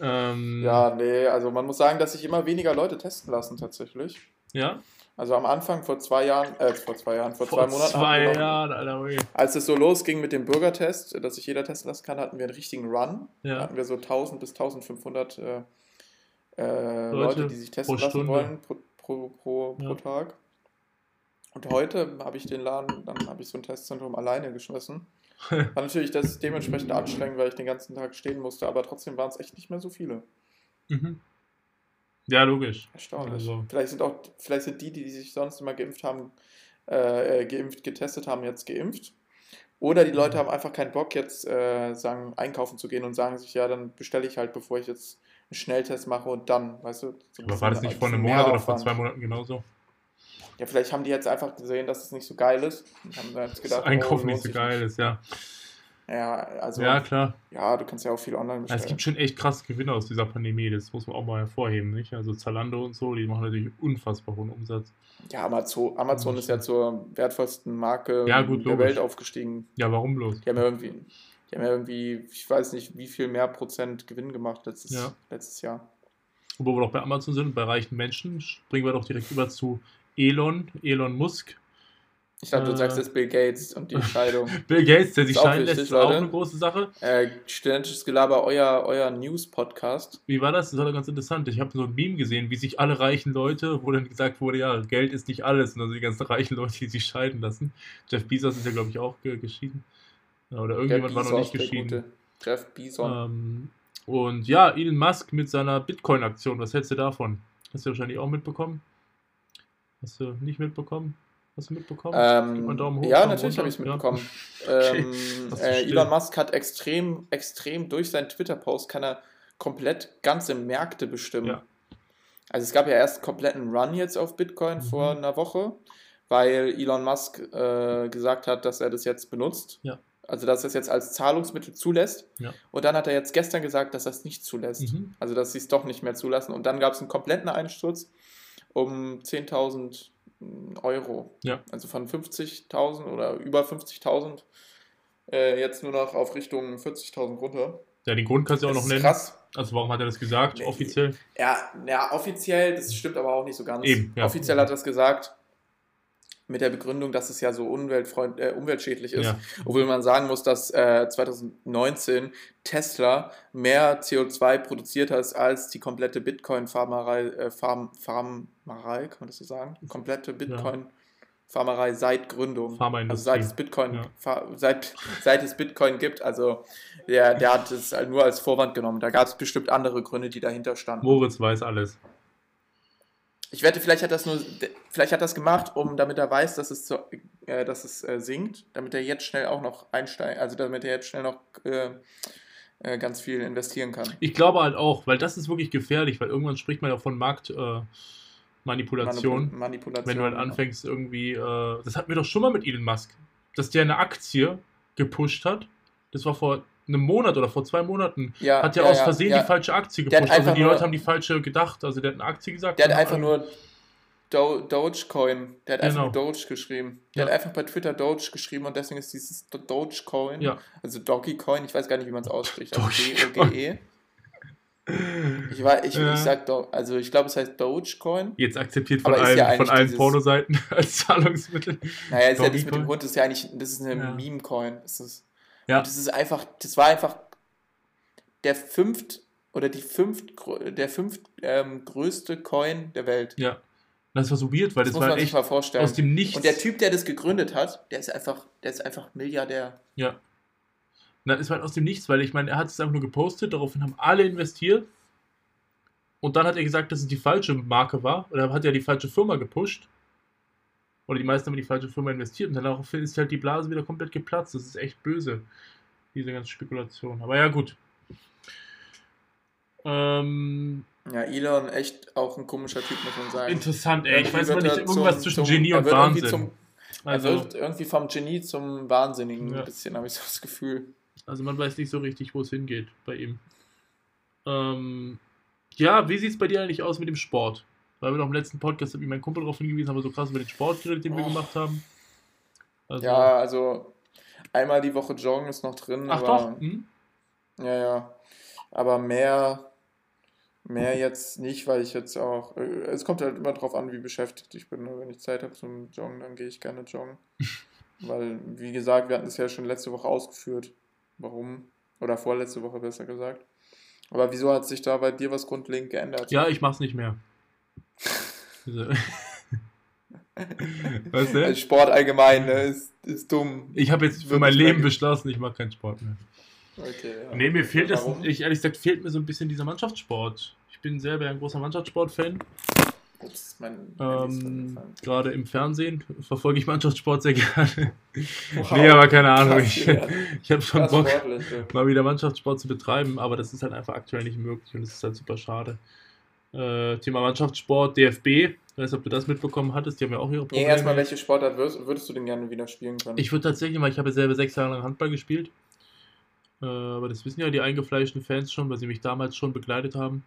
Ähm, Ja, nee, also man muss sagen, dass sich immer weniger Leute testen lassen tatsächlich. Ja? Also am Anfang vor zwei Jahren, äh, vor zwei Jahren, vor, Vor zwei Monaten, zwei hatten wir noch- Jahren, Alter. ui. als es so losging mit dem Bürgertest, dass sich jeder testen lassen kann, hatten wir einen richtigen Run. Da Ja. hatten wir so 1000 bis 1500 äh, äh, Leute Leute, die sich testen lassen Stunde. wollen pro, pro, pro, Ja. pro Tag. Und heute habe ich den Laden, dann habe ich so ein Testzentrum alleine geschmissen. War natürlich das dementsprechend anstrengend, weil ich den ganzen Tag stehen musste, aber trotzdem waren es echt nicht mehr so viele. Mhm. Ja, logisch. Erstaunlich. Also- Vielleicht sind auch, vielleicht sind die, die sich sonst immer geimpft haben, äh, äh, geimpft, getestet haben, jetzt geimpft. Oder die Mhm. Leute haben einfach keinen Bock, jetzt äh, sagen, einkaufen zu gehen und sagen sich, ja, dann bestelle ich halt, bevor ich jetzt einen Schnelltest mache und dann, weißt du. so Aber war das nicht vor einem Monat oder vor zwei Monaten genauso? Ja, vielleicht haben die jetzt einfach gesehen, dass es nicht so geil ist. Und haben jetzt Das gedacht, Einkaufen oh, nicht so geil ist, ja. Ja, also, ja, ja. klar. du kannst ja auch viel online Ja, bestellen. es gibt schon echt krasse Gewinne aus dieser Pandemie, das muss man auch mal hervorheben, nicht? Also Zalando und so, die machen natürlich unfassbar hohen Umsatz. ja, Amazon, Amazon ist ja zur wertvollsten Marke Ja, gut, der logisch. Welt aufgestiegen. Ja, warum bloß? Die haben ja irgendwie, die haben ja irgendwie, ich weiß nicht, wie viel mehr Prozent Gewinn gemacht letztes, Ja. letztes Jahr. Und wo wir doch bei Amazon sind, bei reichen Menschen, springen wir doch direkt über zu Elon, Elon Musk. Ich dachte, du Äh. sagst jetzt Bill Gates und die Scheidung. Bill Gates, der sich scheiden lässt, ist auch eine große Sache. äh, studentisches Gelaber, euer, euer News-Podcast. Wie war das? Das war doch ganz interessant. Ich habe so ein Meme gesehen, wie sich alle reichen Leute, wo dann gesagt wurde, ja, Geld ist nicht alles. Und also die ganzen reichen Leute, die sich scheiden lassen. Jeff Bezos ist ja, glaube ich, auch ge geschieden. Oder irgendjemand war noch nicht geschieden. Jeff Bison. Ähm, und ja, Elon Musk mit seiner Bitcoin-Aktion, was hältst du davon? Hast du wahrscheinlich auch mitbekommen? Hast du nicht mitbekommen? Hast du mitbekommen? Ähm, hoch, ja, natürlich habe ich es mitbekommen. Okay. Ähm, äh. Elon Musk hat extrem, extrem durch seinen Twitter-Post kann er komplett ganze Märkte bestimmen. Ja. Also es gab ja erst einen kompletten Run jetzt auf Bitcoin Mhm. vor einer Woche, weil Elon Musk äh, gesagt hat, dass er das jetzt benutzt. Ja. Also dass er es jetzt als Zahlungsmittel zulässt. Ja. Und dann hat er jetzt gestern gesagt, dass er es nicht zulässt. Mhm. Also dass sie es doch nicht mehr zulassen. Und dann gab es einen kompletten Einsturz um 10.000 Euro. Ja. Also von 50.000 oder über 50.000 äh, jetzt nur noch auf Richtung 40.000 runter. Ja, den Grund kannst du auch noch nennen. krass. Also warum hat er das gesagt, Nee. offiziell? Ja, ja, offiziell, das stimmt aber auch nicht so ganz. Eben, ja. Offiziell hat er das gesagt mit der Begründung, dass es ja so umweltfreund, äh, umweltschädlich ist. Ja. Obwohl man sagen muss, dass äh, 2019 Tesla mehr CO2 produziert hat als die komplette Bitcoin-Farmerei, äh, Farm, Farmerei, kann man das so sagen? Komplette Bitcoin-Farmerei seit Gründung. Also seit es Bitcoin, Ja. seit, seit es Bitcoin gibt. Also der, der hat es nur als Vorwand genommen. Da gab es bestimmt andere Gründe, die dahinter standen. Moritz weiß alles. Ich wette, vielleicht hat das nur, vielleicht hat das gemacht, um damit er weiß, dass es, so, äh, dass es äh, sinkt, damit er jetzt schnell auch noch einsteigt, also damit er jetzt schnell noch äh, äh, ganz viel investieren kann. Ich glaube halt auch, weil das ist wirklich gefährlich, weil irgendwann spricht man ja von Marktmanipulation. Äh, Manipulation. Manip- Manipulation. wenn du halt anfängst irgendwie, äh, das hatten wir doch schon mal mit Elon Musk, dass der eine Aktie gepusht hat. Das war vor einem Monat oder vor zwei Monaten. ja, Hat ja, ja, aus Versehen ja. die falsche Aktie gepusht. Also einfach die nur- Leute haben die falsche gedacht. Also der hat eine Aktie gesagt. Der hat einfach nur Do Dogecoin, der hat einfach Genau. nur Doge geschrieben. Der hat einfach bei Twitter Doge geschrieben und deswegen ist dieses Do- Dogecoin, also Dogecoin, ich weiß gar nicht, wie man es ausspricht, also Dogecoin. D-O-G-E. Ich, weiß, ich, Ja. ich sag Do also ich glaube, es heißt Dogecoin. Jetzt akzeptiert von allen, ja von allen dieses- Pornoseiten als Zahlungsmittel. Naja, ist ja das mit dem Hund, das ist ja eigentlich, das ist eine Ja. Meme-Coin. Das ist, Ja. und das ist einfach, das war einfach der fünft oder die fünft, der fünft ähm, größte Coin der Welt. Ja. Das war so weird, weil Das, das, war echt mal vorstellen. aus dem Nichts. Und der Typ, der das gegründet hat, der ist einfach, der ist einfach Milliardär. Ja. Na, es war halt aus dem Nichts, weil ich meine, er hat es einfach nur gepostet, daraufhin haben alle investiert. Und dann hat er gesagt, dass es die falsche Marke war. Oder hat er die falsche Firma gepusht. Oder die meisten haben in die falsche Firma investiert. Und daraufhin ist halt die Blase wieder komplett geplatzt. Das ist echt böse, diese ganze Spekulation. Aber ja, gut. Ähm, Ja, Elon, echt auch ein komischer Typ, muss man sagen. interessant, ey. Ich weiß wird nicht, er irgendwas zum- zwischen Genie er und Wahnsinn. Zum, er Also, wird irgendwie vom Genie zum Wahnsinnigen, Ja. ein bisschen, habe ich so das Gefühl. Also man weiß nicht so richtig, wo es hingeht bei ihm. Ähm, ja, wie sieht es bei dir eigentlich aus mit dem Sport? Weil wir noch im letzten Podcast, habe ich meinen Kumpel darauf hingewiesen, haben wir so krass über den Sport geredet, den wir Oh. gemacht haben. Also, Ja, also einmal die Woche joggen ist noch drin, Ach aber doch, hm? Ja, ja. Aber mehr, mehr jetzt nicht, weil ich jetzt auch. äh, Es kommt halt immer drauf an, wie beschäftigt ich bin. ne? Wenn ich Zeit habe zum Joggen, dann gehe ich gerne joggen. weil, wie gesagt, wir hatten es ja schon letzte Woche ausgeführt. Warum? Oder vorletzte Woche besser gesagt. Aber wieso hat sich da bei dir was grundlegend geändert? ja, ich mach's nicht mehr. Also- Was Also denn? Sport allgemein ne, ist, ist dumm. Ich habe jetzt für mein Leben beschlossen, ich mache keinen Sport mehr. Okay, ja. Nee, mir fehlt das, Warum? ich ehrlich gesagt, fehlt mir so ein bisschen dieser Mannschaftssport. Ich bin selber ein großer Mannschaftssport-Fan. Das Ähm. Gerade im Fernsehen verfolge ich Mannschaftssport sehr gerne. Wow. Nee, aber keine Ahnung. Krass, Ich, ja. ich habe schon Krass Bock, sportlich, ja. mal wieder Mannschaftssport zu betreiben, aber das ist halt einfach aktuell nicht möglich und es ist halt super schade. Äh, Thema Mannschaftssport, DFB, ich weiß nicht, ob du das mitbekommen hattest, die haben ja auch ihre Nee, Probleme. erstmal, welche Sportart würdest, würdest du denn gerne wieder spielen können? Ich würde tatsächlich mal, ich habe selber sechs Jahre lang Handball gespielt. Äh, aber das wissen ja die eingefleischten Fans schon, weil sie mich damals schon begleitet haben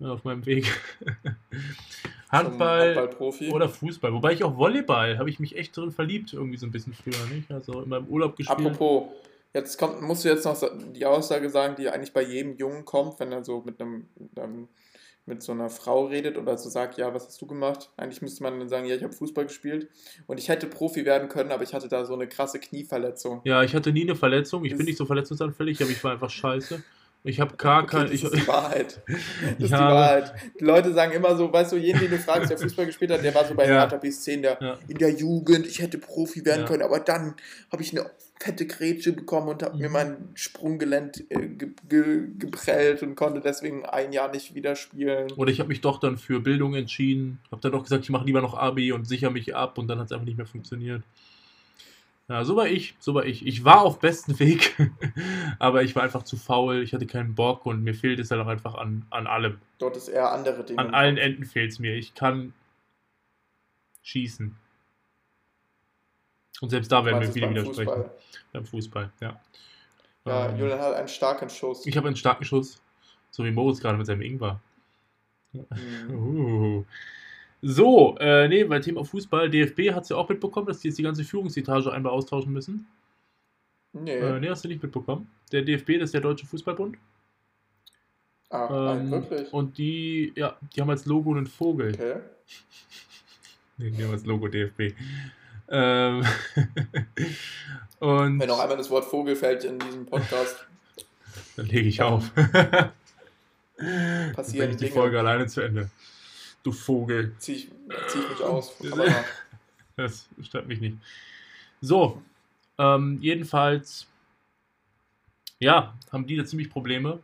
äh, auf meinem Weg. Handball Handballprofi. oder Fußball. Wobei ich auch Volleyball, habe ich mich echt drin verliebt, irgendwie so ein bisschen früher, nicht? Also in meinem Urlaub gespielt. Apropos, jetzt kommt, musst du jetzt noch die Aussage sagen, die eigentlich bei jedem Jungen kommt, wenn er so mit einem, mit einem mit so einer Frau redet oder so sagt, ja, was hast du gemacht? Eigentlich müsste man dann sagen, ja, ich habe Fußball gespielt und ich hätte Profi werden können, aber ich hatte da so eine krasse Knieverletzung. Ja, ich hatte nie eine Verletzung. Ich Das- bin nicht so verletzungsanfällig, aber ich war einfach scheiße. Ich habe gar Okay, kein. das Ich, ist die Wahrheit. Das ist die Wahrheit. Die Leute sagen immer so, weißt du, jeden, den du fragst, der Fußball gespielt hat, der war so bei Ja. Hertha BSC in der, Ja. in der Jugend, ich hätte Profi werden Ja. können, aber dann habe ich eine fette Grätsche bekommen und habe mir Mhm. mein Sprunggelenk äh, ge ge geprellt und konnte deswegen ein Jahr nicht wieder spielen. oder ich habe mich doch dann für Bildung entschieden. Habe dann doch gesagt, ich mache lieber noch Abi und sichere mich ab und dann hat es einfach nicht mehr funktioniert. Ja, so war ich, so war ich. Ich war auf besten Weg, aber ich war einfach zu faul, ich hatte keinen Bock und mir fehlt es halt auch einfach an, an allem. Dort ist eher andere Dinge. An allen Enden fehlt es mir. Ich kann schießen. Und selbst da werden viele beim widersprechen. Fußball? Beim Fußball, ja. Ja, Ähm, Julian hat einen starken Schuss. ich habe einen starken Schuss, so wie Moritz gerade mit seinem Ingwer. Mhm. Uh. So, äh, nee, bei Thema Fußball, DFB hat es ja auch mitbekommen, dass die jetzt die ganze Führungsetage einmal austauschen müssen. Nee. Äh, nee, hast du nicht mitbekommen. Der DFB, das ist der Deutsche Fußballbund. ah, Ähm, wirklich? und die, ja, die haben als Logo einen Vogel. Okay. Nee, die haben als Logo DFB. Ähm, Wenn noch einmal das Wort Vogel fällt in diesem Podcast, dann lege ich auf. dann bringe passieren ich die Dinge. Folge alleine zu Ende. Du Vogel. zieh ich, zieh ich mich aus. Das stört mich nicht. So, ähm, jedenfalls, ja, haben die da ziemlich Probleme.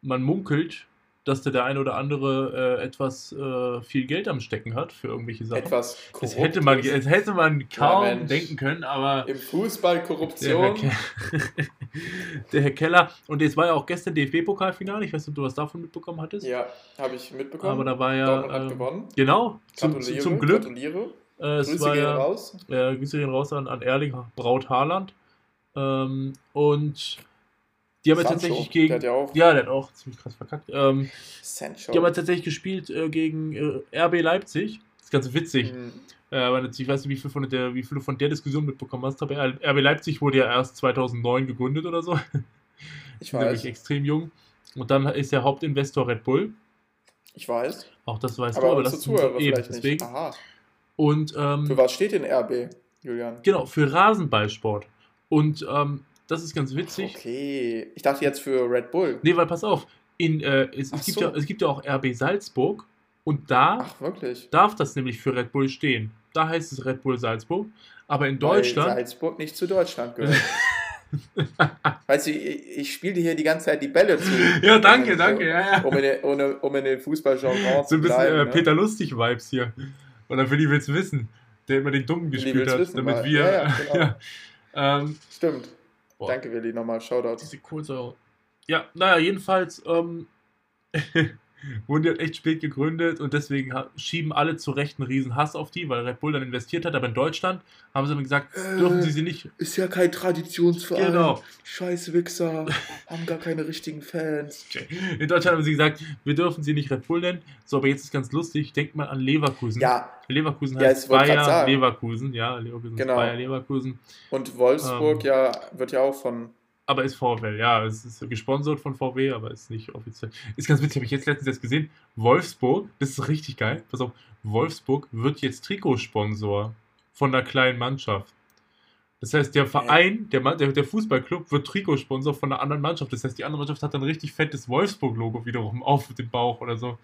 Man munkelt, dass da der eine oder andere äh, etwas äh, viel Geld am Stecken hat für irgendwelche Sachen. etwas das korrupt hätte man, das hätte man kaum Mensch. denken können, aber Im Fußball der Herr, Korruption. Ke der Herr Keller, und jetzt war ja auch gestern DFB-Pokalfinale, ich weiß nicht, ob du was davon mitbekommen hattest, Ja, habe ich mitbekommen. aber da war Dortmund ja, hat ähm, gewonnen. genau, zum, zum Glück, Gratuliere. äh, es Grüße war gehen ja, raus. Grüße gehen raus an, an Erling Braut Haaland. Ähm, und die haben Sancho, tatsächlich gegen. der hat ja auch- ja, der hat auch ziemlich krass verkackt. Ähm, Sancho. die haben jetzt tatsächlich gespielt äh, gegen äh, RB Leipzig. Das ist ganz witzig. Hm, Äh, aber ich weiß nicht, wie viel, von der, wie viel du von der Diskussion mitbekommen hast. Aber RB Leipzig wurde ja erst 2009 gegründet oder so. Ich weiß. extrem jung. Und dann ist der Hauptinvestor Red Bull. Ich weiß. Auch das weißt Aber du, aber das Zuhörer eben vielleicht nicht. deswegen. Aha. Und ähm, Für was steht denn RB, Julian? genau, für Rasenballsport. Und ähm, das ist ganz witzig. Okay. Ich dachte jetzt für Red Bull. Nee, weil pass auf, in, äh, es, es, gibt so. ja, es gibt ja auch RB Salzburg und da darf das nämlich für Red Bull stehen. Da heißt es Red Bull Salzburg, aber in Weil Deutschland, Salzburg nicht zu Deutschland gehört. weißt du, ich, ich spiele dir hier die ganze Zeit die Bälle zu. Ja, danke, Um- danke, ja, ja. Um in, den- um, um in den Fußballjargon so ein bisschen bleiben. äh, ne? Peter Lustig-Vibes hier. Oder für die will's wissen, der immer den Dummen gespielt hat, wissen, damit weil- wir. ja, genau. Ähm, Stimmt. Boah. Danke, Willi, nochmal. Shoutout. diese Kohlensäure. Ja, naja, jedenfalls ähm, wurden die halt echt spät gegründet und deswegen schieben alle zu Recht einen riesen Hass auf die, weil Red Bull dann investiert hat. Aber in Deutschland haben sie dann gesagt, Äh. dürfen sie sie nicht. Ist ja kein Traditionsverein. Genau. Scheiß Wichser. haben gar keine richtigen Fans. In Deutschland haben sie gesagt, wir dürfen sie nicht Red Bull nennen. So, aber jetzt ist ganz lustig, denkt mal an Leverkusen. Ja, Leverkusen Ja, heißt Bayer. Leverkusen. Ja, Leverkusen Genau. Bayer Leverkusen. und Wolfsburg Ähm. ja, wird ja auch von. Aber ist VfL, ja. Es ist gesponsert von VW, aber ist nicht offiziell. Ist ganz witzig, habe ich jetzt letztens jetzt gesehen. Wolfsburg, das ist richtig geil. Pass auf, Wolfsburg wird jetzt Trikotsponsor von einer kleinen Mannschaft. Das heißt, der Verein, der, der, der Fußballclub wird Trikotsponsor von einer anderen Mannschaft. Das heißt, die andere Mannschaft hat dann richtig fettes Wolfsburg-Logo wiederum auf dem Bauch oder so.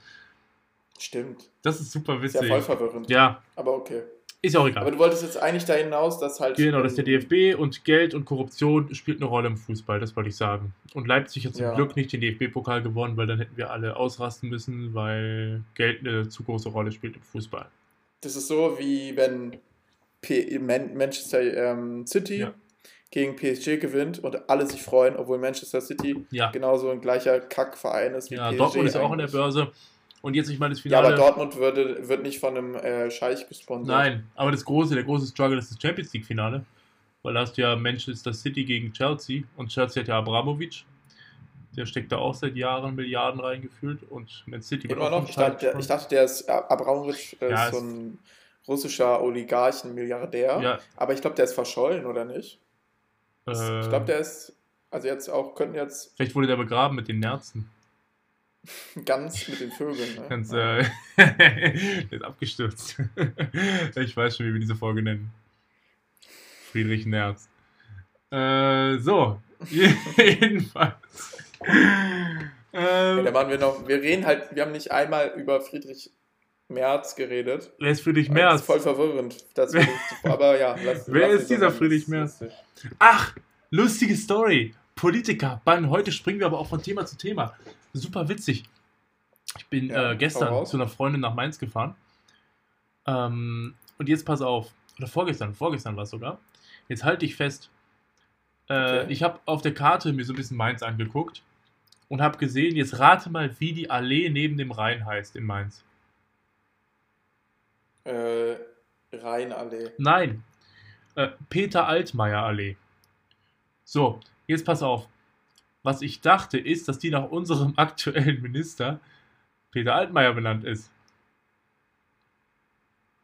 Stimmt. Das ist super Ist ja witzig. voll verwirrend. Ja, Aber okay. Ist ja auch egal. Aber du wolltest jetzt eigentlich da hinaus, dass halt. Genau, dass der DFB und Geld und Korruption spielt eine Rolle im Fußball, das wollte ich sagen. Und Leipzig hat zum Ja. Glück nicht den DFB-Pokal gewonnen, weil dann hätten wir alle ausrasten müssen, weil Geld eine zu große Rolle spielt im Fußball. Das ist so, wie wenn P Man Manchester ähm, City Ja. gegen PSG gewinnt und alle sich freuen, obwohl Manchester City Ja, genauso ein gleicher Kackverein ist wie ja PSG. Dortmund ist auch an der eigentlich. Börse. Und jetzt, ich meine, das Ja, Finale. aber Dortmund würde, wird nicht von einem äh, Scheich gesponsert. Nein, aber das große, der große Struggle ist das Champions League-Finale. Weil da hast du ja Manchester City gegen Chelsea und Chelsea hat ja Abramovic. Der steckt da auch seit Jahren Milliarden reingefühlt und Man City wird Immer auch noch? Ich dachte, der, ich dachte, der ist Abramovic äh, Ja, ist so ein russischer Oligarchen-Milliardär. Ja, Aber ich glaube, der ist verschollen, oder nicht? äh, Ich glaube, der ist, also jetzt auch, könnten jetzt vielleicht wurde der begraben mit den Nerzen. ganz mit den Vögeln. Ne? Ganz, äh, der ist abgestürzt. ich weiß schon, wie wir diese Folge nennen. Friedrich Nerz. Äh, so, jedenfalls. Ähm, da waren wir noch, wir reden halt, wir haben nicht einmal über Friedrich Merz geredet. wer ist Friedrich Das Merz? ist voll verwirrend. Das aber ja, lass, Wer lass ist die dieser Friedrich das lustig. Ach, lustige Story. Politiker. Mann, heute springen wir aber auch von Thema zu Thema. Super witzig. Ich bin Ja, äh, gestern zu einer Freundin nach Mainz gefahren. Ähm, und jetzt pass auf. Oder vorgestern, vorgestern war es sogar. Jetzt halte ich fest. Äh, Okay. Ich habe auf der Karte mir so ein bisschen Mainz angeguckt und habe gesehen, jetzt rate mal, wie die Allee neben dem Rhein heißt in Mainz. Äh, Rheinallee. Nein, äh, Peter Altmaier Allee. So, jetzt pass auf. Was ich dachte, ist, dass die nach unserem aktuellen Minister Peter Altmaier benannt ist.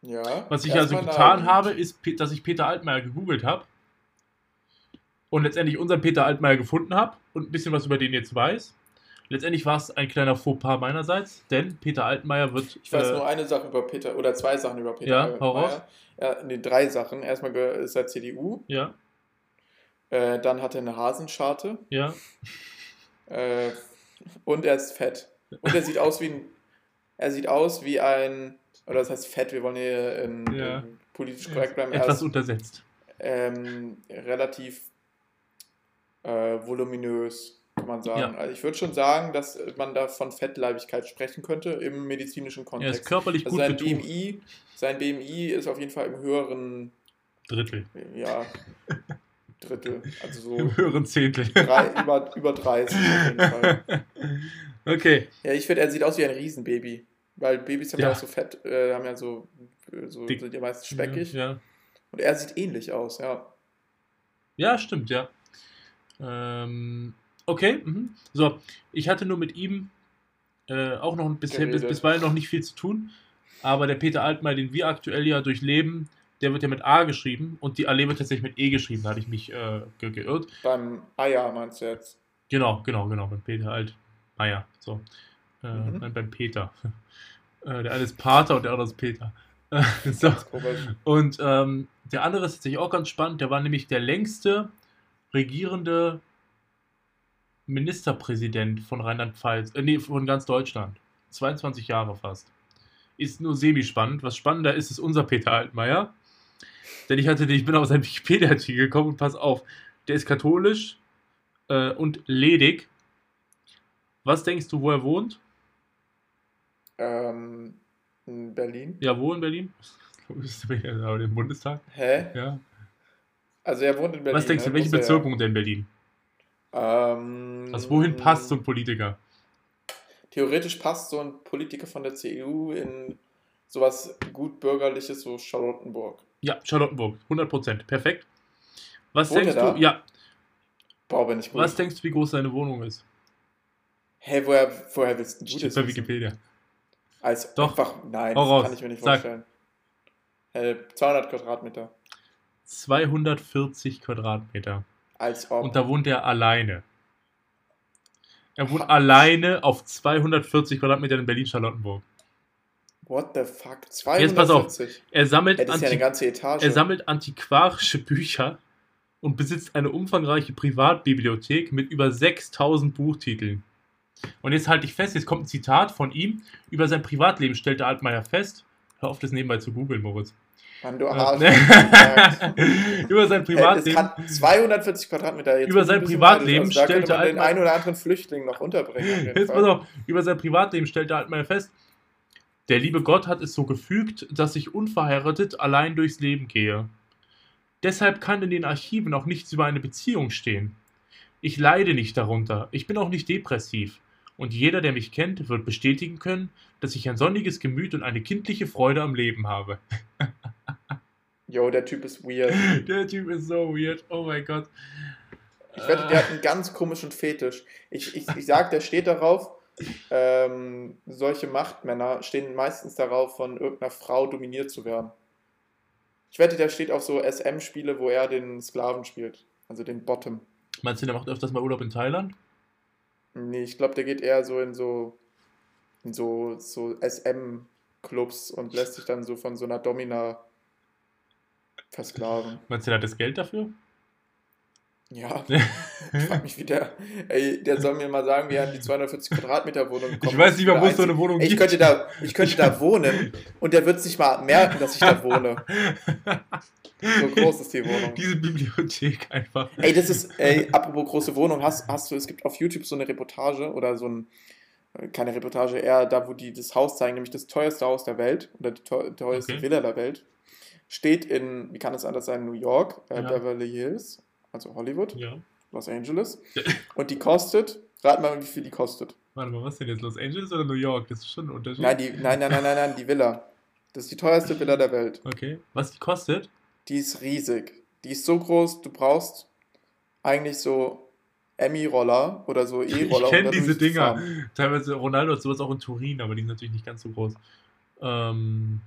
Ja. Was ich also getan habe, ist, dass ich Peter Altmaier gegoogelt habe und letztendlich unseren Peter Altmaier gefunden habe und ein bisschen was über den jetzt weiß. Letztendlich war es ein kleiner Fauxpas meinerseits, denn Peter Altmaier wird. Ich weiß äh, nur eine Sache über Peter, oder zwei Sachen über Peter. Ja, Altmaier. hau raus. Ja, nee, drei Sachen. Erstmal ist er CDU, ja, äh, dann hat er eine Hasenscharte ja. äh, und er ist fett. Und er sieht aus wie ein, er sieht aus wie ein, oder das heißt fett, wir wollen hier in, Ja. in politisch korrekt bleiben. Etwas ist untersetzt. ähm, relativ äh, voluminös, kann man sagen. Ja. Also ich würde schon sagen, dass man da von Fettleibigkeit sprechen könnte im medizinischen Er ist Kontext. körperlich also gut sein. BMI, sein BMI ist auf jeden Fall im höheren, Drittel. ja, Drittel, also so Im höheren Zehntel. drei, über, über 30 auf jeden Fall. okay. Ja, ich finde, er sieht aus wie ein Riesenbaby. Weil Babys haben ja, Ja. auch so fett, äh, haben ja so, äh, so Dick. sind ja meistens speckig. Ja. Und er sieht ähnlich aus, ja. ja, stimmt, ja. Ähm, okay. Mhm. So, ich hatte nur mit ihm äh, auch noch ein bisschen, bis, bisweilen noch nicht viel zu tun. Aber der Peter Altmaier, den wir aktuell ja durchleben, der wird ja mit A geschrieben und die Allee wird tatsächlich mit E geschrieben. Da hatte ich mich äh, ge geirrt. Beim Eier meinst du jetzt? Genau, genau, genau, beim Peter Altmaier. So. Äh, Mhm. nein, beim Peter. Äh, der eine ist Pater und der andere ist Peter. So. Und ähm, der andere ist tatsächlich auch ganz spannend. Der war nämlich der längste regierende Ministerpräsident von Rheinland-Pfalz, äh, nee, von ganz Deutschland. 22 Jahre fast. Ist nur semi-spannend. Was spannender ist, ist unser Peter Altmaier. Denn ich hatte, den- ich bin auf seinen Wikipedia-Artikel gekommen und pass auf, der ist katholisch äh, und ledig. Was denkst du, wo er wohnt? Ähm, in Berlin. Ja, wo in Berlin? Aber im Bundestag? Hä? Ja. Also er wohnt in Berlin. Was denkst du, ne? er- Bezirk wohnt er in Berlin? Ähm, Also wohin passt so ein Politiker? Theoretisch passt so ein Politiker von der CDU in sowas gut bürgerliches, so Charlottenburg. Ja, Charlottenburg, 100%, perfekt. Was Wohnt denkst du? Ja, Boah, bin ich gut. was denkst du, wie groß seine Wohnung ist? Hä, woher, woher willst du Steht das bei wissen? Wikipedia. Als Doch. einfach, nein, das raus. kann ich mir nicht vorstellen. Äh, 200 Quadratmeter. 240 Quadratmeter. Als ob. Und da wohnt er alleine. Er wohnt alleine auf 240 Quadratmetern in Berlin-Charlottenburg. What the fuck? Jetzt pass auf. 240? Er sammelt, ja Anti Etage. er sammelt antiquarische Bücher und besitzt eine umfangreiche Privatbibliothek mit über 6000 Buchtiteln. Und jetzt halte ich fest, jetzt kommt ein Zitat von ihm. Über sein Privatleben stellte Altmaier fest, hör auf, das nebenbei zu googeln, Moritz. Mann, du Arsch. über sein Hey, Privatleben. es kann 240 Quadratmeter. Jetzt Über sein Privatleben. Also, stellte man den einen oder anderen Flüchtling noch unterbringen. Jetzt pass auf, über sein Privatleben stellt er halt mal fest, der liebe Gott hat es so gefügt, dass ich unverheiratet allein durchs Leben gehe. Deshalb kann in den Archiven auch nichts über eine Beziehung stehen. Ich leide nicht darunter, ich bin auch nicht depressiv. Und jeder, der mich kennt, wird bestätigen können, dass ich ein sonniges Gemüt und eine kindliche Freude am Leben habe. Yo, der Typ ist weird. Der Typ ist so weird, oh mein Gott. Ich wette, der hat einen ganz komischen Fetisch. Ich, ich, ich sag, der steht darauf, ähm, solche Machtmänner stehen meistens darauf, von irgendeiner Frau dominiert zu werden. Ich wette, der steht auf so SM-Spiele, wo er den Sklaven spielt. Also den Bottom. Meinst du, der macht öfters mal Urlaub in Thailand? Nee, ich glaube, der geht eher so in so, in so, so SM-Clubs und lässt sich dann so von so einer Domina versklaven. Meinst du, der hat das Geld dafür? Ja, ich frag mich, wie der, ey, der soll mir mal sagen, wie er an die 240 Quadratmeter Wohnung kommt. Ich weiß nicht mal, wo es so eine Wohnung Ey, ich gibt. könnte da, ich könnte da wohnen und der wird es nicht mal merken, dass ich da wohne. So groß ist die Wohnung. Diese Bibliothek einfach. Ey, das ist, ey, apropos große Wohnung, hast, hast du, es gibt auf YouTube so eine Reportage oder so ein, äh, keine Reportage, eher da, wo die das Haus zeigen, nämlich das teuerste Haus der Welt oder die teu- teuerste Okay. Villa der Welt. Steht in, wie kann es anders sein, New York, äh, Ja. Beverly Hills, also Hollywood, Ja. Los Angeles. Und die kostet, rat mal, wie viel die kostet. Warte mal, was denn jetzt? Los Angeles oder New York? Das ist schon ein Unterschied. Nein, die, nein, nein, nein, nein, nein, die Villa. Das ist die teuerste Villa der Welt. Okay. Was die kostet? Die ist riesig. Die ist so groß, du brauchst eigentlich so Emmy-Roller oder so E-Roller. ich kenne diese Dinger. Teilweise Ronaldo hat sowas auch in Turin, aber die sind natürlich nicht ganz so groß. Ähm,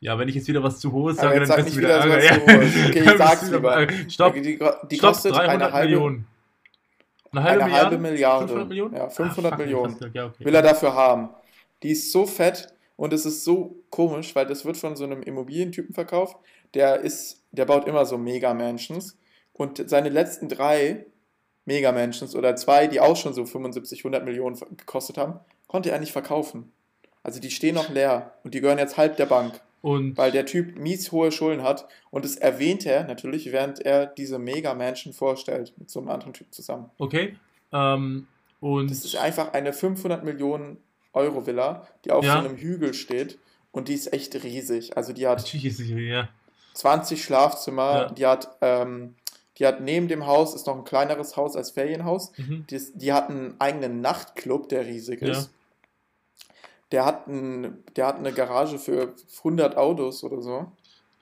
ja, wenn ich jetzt wieder was zu hohes sage, dann sag bist du wieder wieder Ärger. hohes. Okay, ich sag's lieber. Stopp, Die, die, stopp, kostet 300 eine halbe, Millionen. Eine halbe, eine halbe Milliarde? Milliarde. 500 Millionen? Ja, 500 Ah, fuck, Millionen. Ja, okay. will er dafür haben. Die ist so fett und es ist so komisch, weil das wird von so einem Immobilientypen verkauft. Der ist, der baut immer so Mega-Mansions und seine letzten drei Mega-Mansions oder zwei, die auch schon so 75, 100 Millionen gekostet haben, konnte er nicht verkaufen. Also die stehen noch leer und die gehören jetzt halb der Bank, Und weil der Typ mies hohe Schulden hat und das erwähnt er natürlich, während er diese Mega-Mansion vorstellt mit so einem anderen Typ zusammen. okay. Ähm, und Das ist einfach eine 500 Millionen Euro Villa, die auf Ja. so einem Hügel steht und die ist echt riesig. Also die hat natürlich ist sie ja. 20 Schlafzimmer, Ja. die hat, ähm, die hat neben dem Haus ist noch ein kleineres Haus als Ferienhaus. Mhm. Die, ist, die hat einen eigenen Nachtclub, der riesig ist. Der hat, ein, der hat eine Garage für 100 Autos oder so.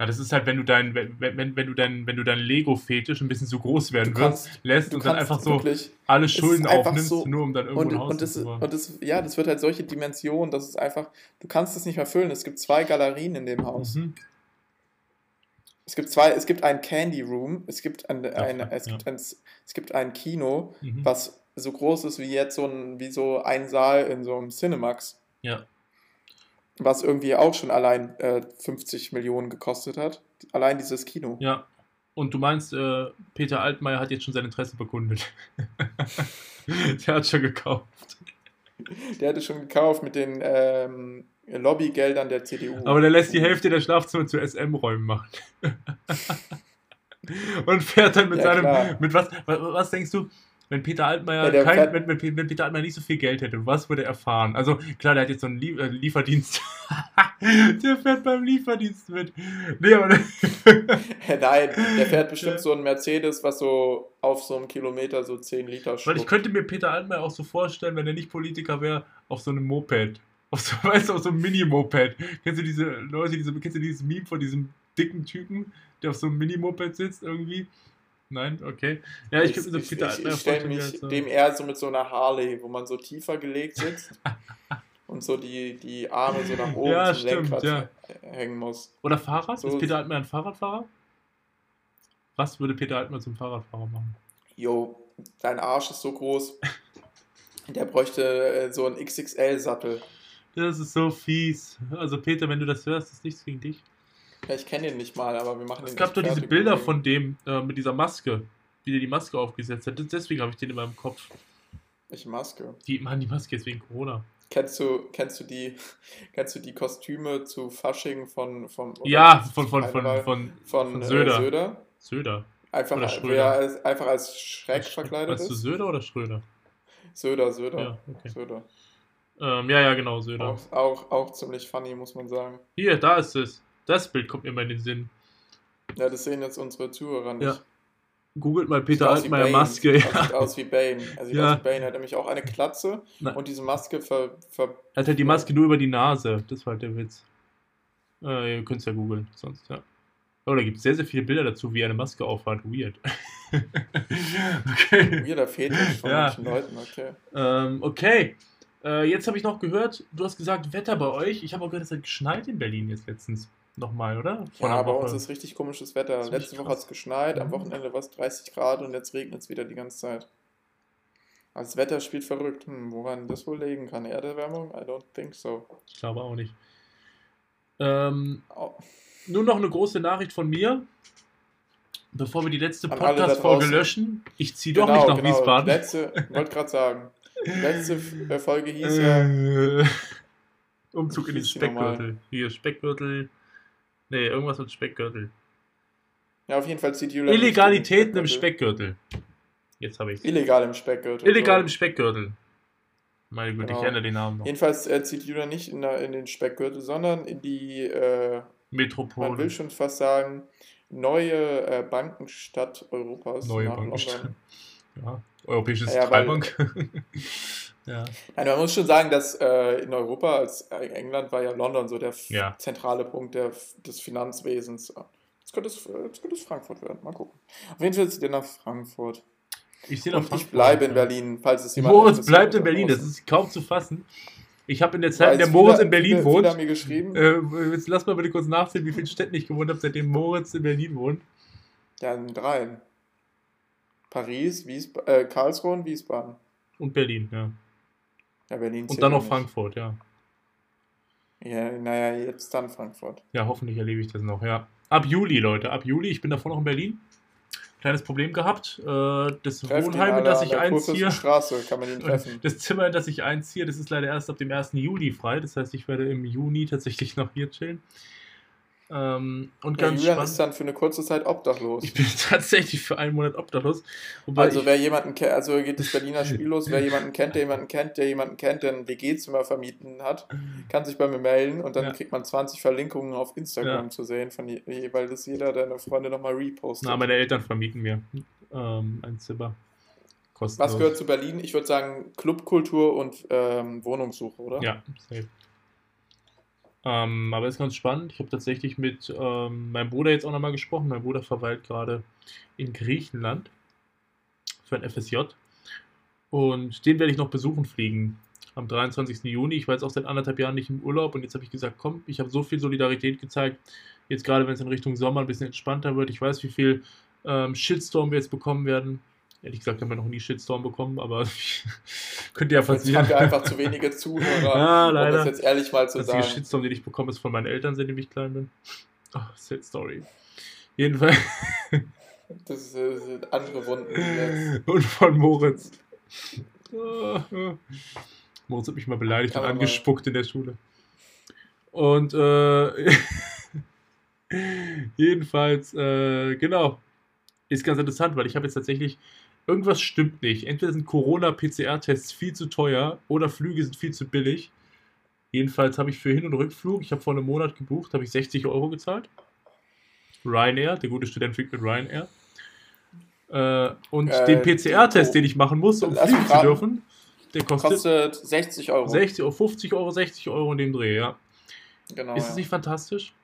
Ja, das ist halt, wenn du dein, wenn, wenn, wenn du dein, wenn du dein Lego-Fetisch ein bisschen zu groß werden Du wirst, kannst, lässt du und dann kannst einfach so alle Schulden einfach aufnimmst, so- nur um dann irgendwo und, ein Haus und, das, zu bauen. und das, ja, das wird halt solche Dimensionen, das ist einfach, du kannst es nicht mehr füllen. Es gibt zwei Galerien in dem Haus. Mhm. Es gibt zwei, es gibt ein Candy Room, es gibt ein, ein, es, ja. gibt ein, es gibt ein Kino, Mhm. was so groß ist wie jetzt so ein, wie so ein Saal in so einem Cinemax, Ja. was irgendwie auch schon allein äh, 50 Millionen gekostet hat. Allein dieses Kino. Ja. Und du meinst, äh, Peter Altmaier hat jetzt schon sein Interesse bekundet. Der hat schon gekauft. Der hatte schon gekauft mit den ähm, Lobbygeldern der CDU. Aber der lässt die Hälfte der Schlafzimmer zu SM-Räumen machen. Und fährt dann mit Ja, seinem. klar. Mit was, was, was denkst du, wenn Peter Altmaier Ja, kein, wenn, wenn, wenn Peter Altmaier nicht so viel Geld hätte, was würde er fahren? Also klar, der hat jetzt so einen Lie äh, Lieferdienst. der fährt beim Lieferdienst mit. Nee, aber Nein, der fährt bestimmt so einen Mercedes, was so auf so einem Kilometer so 10 Liter Weil ich schluckt. könnte mir Peter Altmaier auch so vorstellen, wenn er nicht Politiker wäre, auf so einem Moped. Auf so, weißt du, auf so einem Mini-Moped. Kennst du diese Leute, diese, kennst du dieses Meme von diesem dicken Typen, der auf so einem Mini-Moped sitzt irgendwie? Nein? Okay. Ja, ich, ich, so ich, ich, ich stelle mich so- dem eher so mit so einer Harley, wo man so tiefer gelegt sitzt und so die, die Arme so nach oben Ja, zum stimmt, Lenkrad ja. hängen muss. Oder Fahrrad? So- Ist Peter Altmaier ein Fahrradfahrer? Was würde Peter Altmaier zum Fahrradfahrer machen? Jo, dein Arsch ist so groß. Der bräuchte äh, so einen XXL-Sattel. Das ist so fies. Also Peter, wenn du das hörst, ist nichts gegen dich. Ja, ich kenne den nicht mal, aber wir machen Es den gab echt doch diese Bilder von dem äh, mit dieser Maske, wie der die Maske aufgesetzt hat. Deswegen habe ich den in meinem Kopf. Welche Maske? Die, Mann, die Maske ist wegen Corona. Kennst du, kennst du die, kennst du die Kostüme zu Fasching von, von Ja, von, von, von, von, von, von äh, Söder. Söder? Söder. Einfach, Oder als- Schröder. wer als, einfach als Schreck verkleidet Meinst du ist? Söder oder Schröder? Söder, Söder. Ja, okay. Söder. Ähm, ja, ja, genau, Söder. Auch, auch, auch ziemlich funny, muss man sagen. Hier, da ist es. Das Bild kommt mir mal in den Sinn. Ja, das sehen jetzt unsere Zuhörer nicht. Ja. Googelt mal Sieht Peter Altmaier. Maske. Er Ja. sieht aus wie Bane. Er sieht Ja. aus wie Bane. Er hat nämlich auch eine Klatze Nein. und diese Maske ver, ver Er hat halt die Maske nur über die Nase. Das war halt der Witz. Äh, ihr könnt es ja googeln, sonst, ja. Oh, da gibt es sehr, sehr viele Bilder dazu, wie er eine Maske aufhat. Weird. okay. weirder Fetisch von Ja. manchen Leuten, okay. Ähm, okay. Äh, jetzt habe ich noch gehört, du hast gesagt, Wetter bei euch. Ich habe auch gehört, es hat geschneit in Berlin jetzt letztens. Nochmal, oder? Vor Ja, bei uns ist richtig komisches Wetter. Ist Letzte Woche hat es geschneit, am Mhm. Wochenende war es 30 Grad und jetzt regnet es wieder die ganze Zeit. Also das Wetter spielt verrückt. Hm, woran das wohl liegen kann? Erderwärmung? I don't think so. Ich glaube auch nicht. Ähm, Oh, nur noch eine große Nachricht von mir. Bevor wir die letzte Podcast-Folge löschen. Ich ziehe doch nicht nach Wiesbaden. Letzte, wollte gerade sagen. Letzte äh, Folge hieß ja. Äh, Umzug in den? Speckgürtel. Hier, Speckgürtel. Nee, irgendwas mit Speckgürtel. Ja, auf jeden Fall zieht Julia. nicht Illegalitäten im Speckgürtel. Jetzt habe ich Illegal im Speckgürtel. Illegal so. im Speckgürtel. Meine Güte, Genau. ich kenne den Namen noch. Jedenfalls äh, zieht Julia nicht in, in den Speckgürtel, sondern in die, äh, man will Metropole. schon fast sagen, neue äh, Bankenstadt Europas Neue Bankenstadt. Ja, Europäische Ja, Zentralbank. Ja. Nein, man muss schon sagen, dass äh, in Europa, als äh, England war ja London so der Ja. zentrale Punkt der, des Finanzwesens. Jetzt könnte, es, äh, jetzt könnte es Frankfurt werden, mal gucken. Auf jeden Fall zieht ihr nach Frankfurt. Ich sehe noch Und ich Frankfurt, bleibe in. Berlin, falls es jemand Moritz bleibt in Berlin, das ist kaum zu fassen. Ich habe in der Zeit, in der Moritz viele- in Berlin viele, wohnt, Viele haben mir geschrieben, äh, jetzt lass mal bitte kurz nachsehen, wie viele Städten ich gewohnt habe, seitdem Moritz in Berlin wohnt. ja, in dreien. Paris, Wiesb äh, Karlsruhe und Wiesbaden. Und Berlin, ja. Ja, Berlin Und dann noch nicht. Frankfurt, ja. Ja, naja, jetzt dann Frankfurt. Ja, hoffentlich erlebe ich das noch, ja. Ab Juli, Leute, ab Juli. Ich bin davor noch in Berlin. Kleines Problem gehabt. Äh, das Trefft ihn Wohnheim, in das ich einziehe. Kurfürstenstraße, kann man ihn treffen. Das Zimmer, in das ich einziehe, das ist leider erst ab dem 1. Juli frei. Das heißt, ich werde im Juni tatsächlich noch hier chillen. Ähm, und Ja, ganz Julian spannend. ist dann für eine kurze Zeit obdachlos. Ich bin tatsächlich für einen Monat obdachlos. Also wer jemanden kennt, also geht das Berliner Spiel los, wer jemanden kennt, der jemanden kennt, der jemanden kennt, der ein WG-Zimmer vermieten hat, kann sich bei mir melden und dann Ja. kriegt man 20 Verlinkungen auf Instagram Ja. zu sehen, von je, weil das jeder deiner Freunde nochmal repostet. na, meine Eltern vermieten mir ähm, ein Zimmer. Kostenlos. Was gehört zu Berlin? Ich würde sagen Clubkultur und ähm, Wohnungssuche, oder? Ja, safe. Ähm, aber ist ganz spannend. Ich habe tatsächlich mit ähm, meinem Bruder jetzt auch nochmal gesprochen. Mein Bruder verweilt gerade in Griechenland für ein FSJ. Und den werde ich noch besuchen fliegen am 23. Juni. Ich war jetzt auch seit anderthalb Jahren nicht im Urlaub und jetzt habe ich gesagt, komm, ich habe so viel Solidarität gezeigt. Jetzt gerade, wenn es in Richtung Sommer ein bisschen entspannter wird. Ich weiß, wie viel ähm, Shitstorm wir jetzt bekommen werden. Ehrlich gesagt haben wir noch nie Shitstorm bekommen, aber könnte ja passieren. haben wir einfach zu wenige Zuhörer, Ah, um leider. das jetzt ehrlich mal zu Der einzige sagen. Shitstorm, den ich bekomme, ist von meinen Eltern, seitdem ich klein bin. Oh, sad story. Jedenfalls. Das äh, sind andere Wunden jetzt. Und von Moritz. Ah, ah. Moritz hat mich mal beleidigt und angespuckt in der Schule. Und äh, jedenfalls, äh, genau. Ist ganz interessant, weil ich habe jetzt tatsächlich. Irgendwas stimmt nicht. Entweder sind Corona-PCR-Tests viel zu teuer oder Flüge sind viel zu billig. Jedenfalls habe ich für Hin- und Rückflug, ich habe vor einem Monat gebucht, habe ich 60 Euro gezahlt. Ryanair, der gute Student fliegt mit Ryanair. Äh, und Äh, den PCR-Test, den ich machen muss, um Lass fliegen zu dürfen, der kostet, Kostet 60 Euro. 60 Euro, 50 Euro, 60 Euro in dem Dreh, ja. Genau, Ist ja. das nicht fantastisch?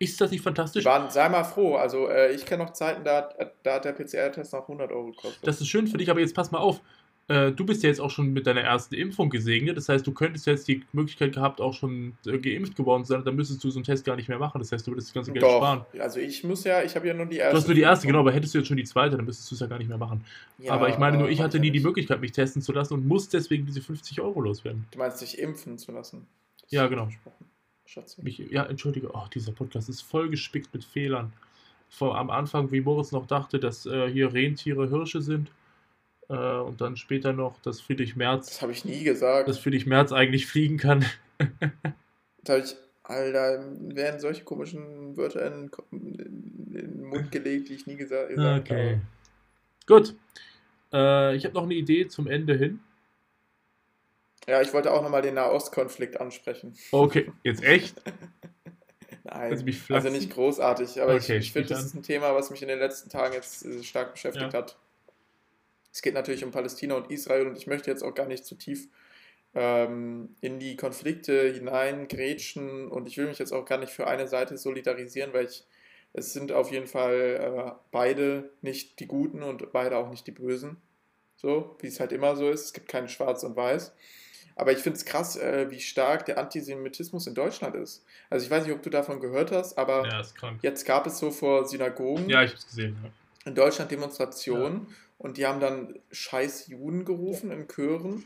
Ist das nicht fantastisch? Waren, sei mal froh, also äh, ich kenne noch Zeiten, da, hat- da hat der PCR-Test noch 100 Euro gekostet. Das ist schön für dich, aber jetzt pass mal auf. Äh, du bist ja jetzt auch schon mit deiner ersten Impfung gesegnet. Das heißt, du könntest jetzt die Möglichkeit gehabt, auch schon äh, geimpft geworden zu sein. Dann müsstest du so einen Test gar nicht mehr machen. Das heißt, du würdest das ganze Geld sparen. Doch, also ich muss ja, ich habe ja nur die erste. Du hast nur die erste, genau, aber hättest du jetzt schon die zweite, dann müsstest du es ja gar nicht mehr machen. Ja, aber ich meine nur, ich hatte ja nie die. Möglichkeit, mich testen zu lassen und muss deswegen diese 50 Euro loswerden. Du meinst, dich impfen zu lassen? Das Ja, genau. versprochen. Schatzi. Mich, ja, entschuldige, oh, dieser Podcast ist voll gespickt mit Fehlern. Vor, am Anfang, wie Moritz noch dachte, dass äh, hier Rentiere Hirsche sind. Äh, und dann später noch, dass Friedrich Merz, Das habe ich nie gesagt. dass Friedrich Merz eigentlich fliegen kann. Da habe ich, Alter, werden solche komischen Wörter in, in den Mund gelegt, die ich nie gesa gesagt Okay. habe. Gut. Äh, ich habe noch eine Idee zum Ende hin. Ja, ich wollte auch nochmal den Nahostkonflikt ansprechen. Okay, jetzt echt? Nein, also nicht großartig, aber Okay, ich, ich finde, das ist ein Thema, was mich in den letzten Tagen jetzt äh, stark beschäftigt Ja. hat. Es geht natürlich um Palästina und Israel und ich möchte jetzt auch gar nicht zu tief ähm, in die Konflikte hineingrätschen und ich will mich jetzt auch gar nicht für eine Seite solidarisieren, weil ich, es sind auf jeden Fall äh, beide nicht die Guten und beide auch nicht die Bösen. So, wie es halt immer so ist. Es gibt kein Schwarz und Weiß. Aber ich finde es krass, äh, wie stark der Antisemitismus in Deutschland ist. Also ich weiß nicht, ob du davon gehört hast, aber Ja, jetzt gab es so vor Synagogen Ja, gesehen. Ja. in Deutschland Demonstrationen und die haben dann scheiß Juden gerufen in Chören.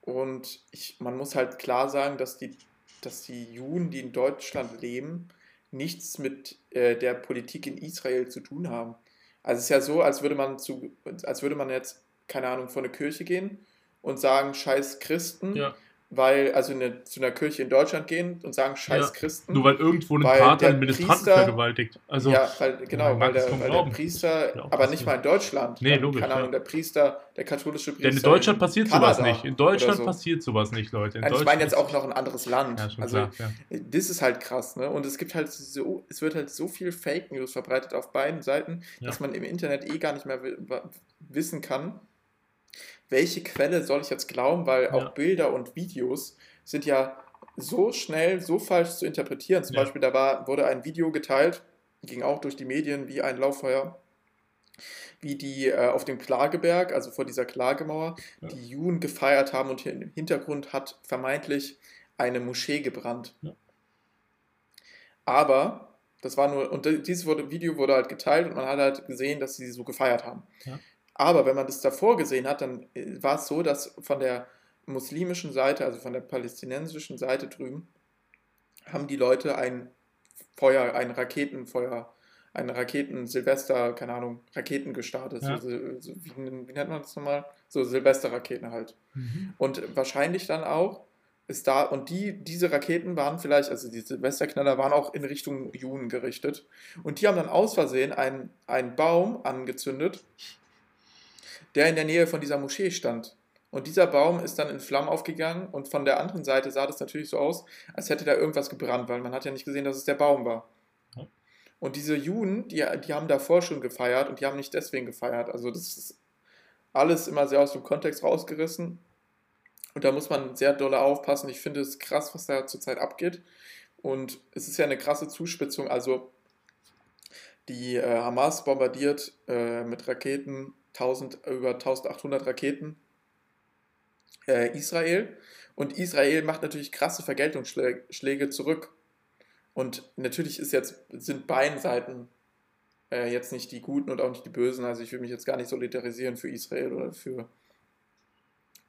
Und ich, man muss halt klar sagen, dass die, dass die Juden, die in Deutschland leben, nichts mit äh, der Politik in Israel zu tun haben. Also es ist ja so, als würde man zu, als würde man jetzt, keine Ahnung, vor eine Kirche gehen und sagen, scheiß Christen, Ja. weil, also eine, zu einer Kirche in Deutschland gehen und sagen, scheiß Ja. Christen. Nur weil irgendwo ein Pater einen Ministranten Priester- vergewaltigt. Also, ja, weil, genau, weil der, weil der. Priester, Ja, aber nicht mal in Deutschland. Nee, Dann, logisch, Keine Ahnung, der Priester, der katholische Priester. denn in Deutschland passiert sowas Kanada nicht. In Deutschland so. passiert sowas nicht, Leute. In Nein, ich meine jetzt auch noch ein anderes Land. Also, klar. Das ist halt krass, ne? Und es gibt halt so, es wird halt so viel Fake News verbreitet auf beiden Seiten, dass man im Internet eh gar nicht mehr wissen kann, welche Quelle soll ich jetzt glauben, weil Ja. auch Bilder und Videos sind ja so schnell, so falsch zu interpretieren. Zum Ja. Beispiel, da war, wurde ein Video geteilt, ging auch durch die Medien wie ein Lauffeuer, wie die äh, auf dem Klageberg, also vor dieser Klagemauer, Ja. die Juden gefeiert haben und im Hintergrund hat vermeintlich eine Moschee gebrannt. Ja. Aber das war nur, und dieses wurde, Video wurde halt geteilt und man hat halt gesehen, dass sie so gefeiert haben. Ja. Aber wenn man das davor gesehen hat, dann äh, war es so, dass von der muslimischen Seite, also von der palästinensischen Seite drüben, haben die Leute ein Feuer, ein Raketenfeuer, ein Raketen-Silvester, keine Ahnung, Raketen gestartet. Ja. So, so, wie, wie nennt man das nochmal? So Silvesterraketen halt. Mhm. Und wahrscheinlich dann auch ist da, und die, diese Raketen waren vielleicht, also die Silvesterknaller waren auch in Richtung Juden gerichtet. Und die haben dann aus Versehen einen, einen Baum angezündet, der in der Nähe von dieser Moschee stand. Und dieser Baum ist dann in Flammen aufgegangen und von der anderen Seite sah das natürlich so aus, als hätte da irgendwas gebrannt, weil man hat ja nicht gesehen, dass es der Baum war. Und diese Juden, die, die haben davor schon gefeiert und die haben nicht deswegen gefeiert. Also das ist alles immer sehr aus dem Kontext rausgerissen. Und da muss man sehr doll aufpassen. Ich finde es krass, was da zurzeit abgeht. Und es ist ja eine krasse Zuspitzung. Also die äh, Hamas bombardiert äh, mit Raketen 1000, über 1800 Raketen äh, Israel. Und Israel macht natürlich krasse Vergeltungsschläge zurück. Und natürlich ist jetzt, sind beiden Seiten äh, jetzt nicht die Guten und auch nicht die Bösen. Also ich will mich jetzt gar nicht solidarisieren für Israel oder für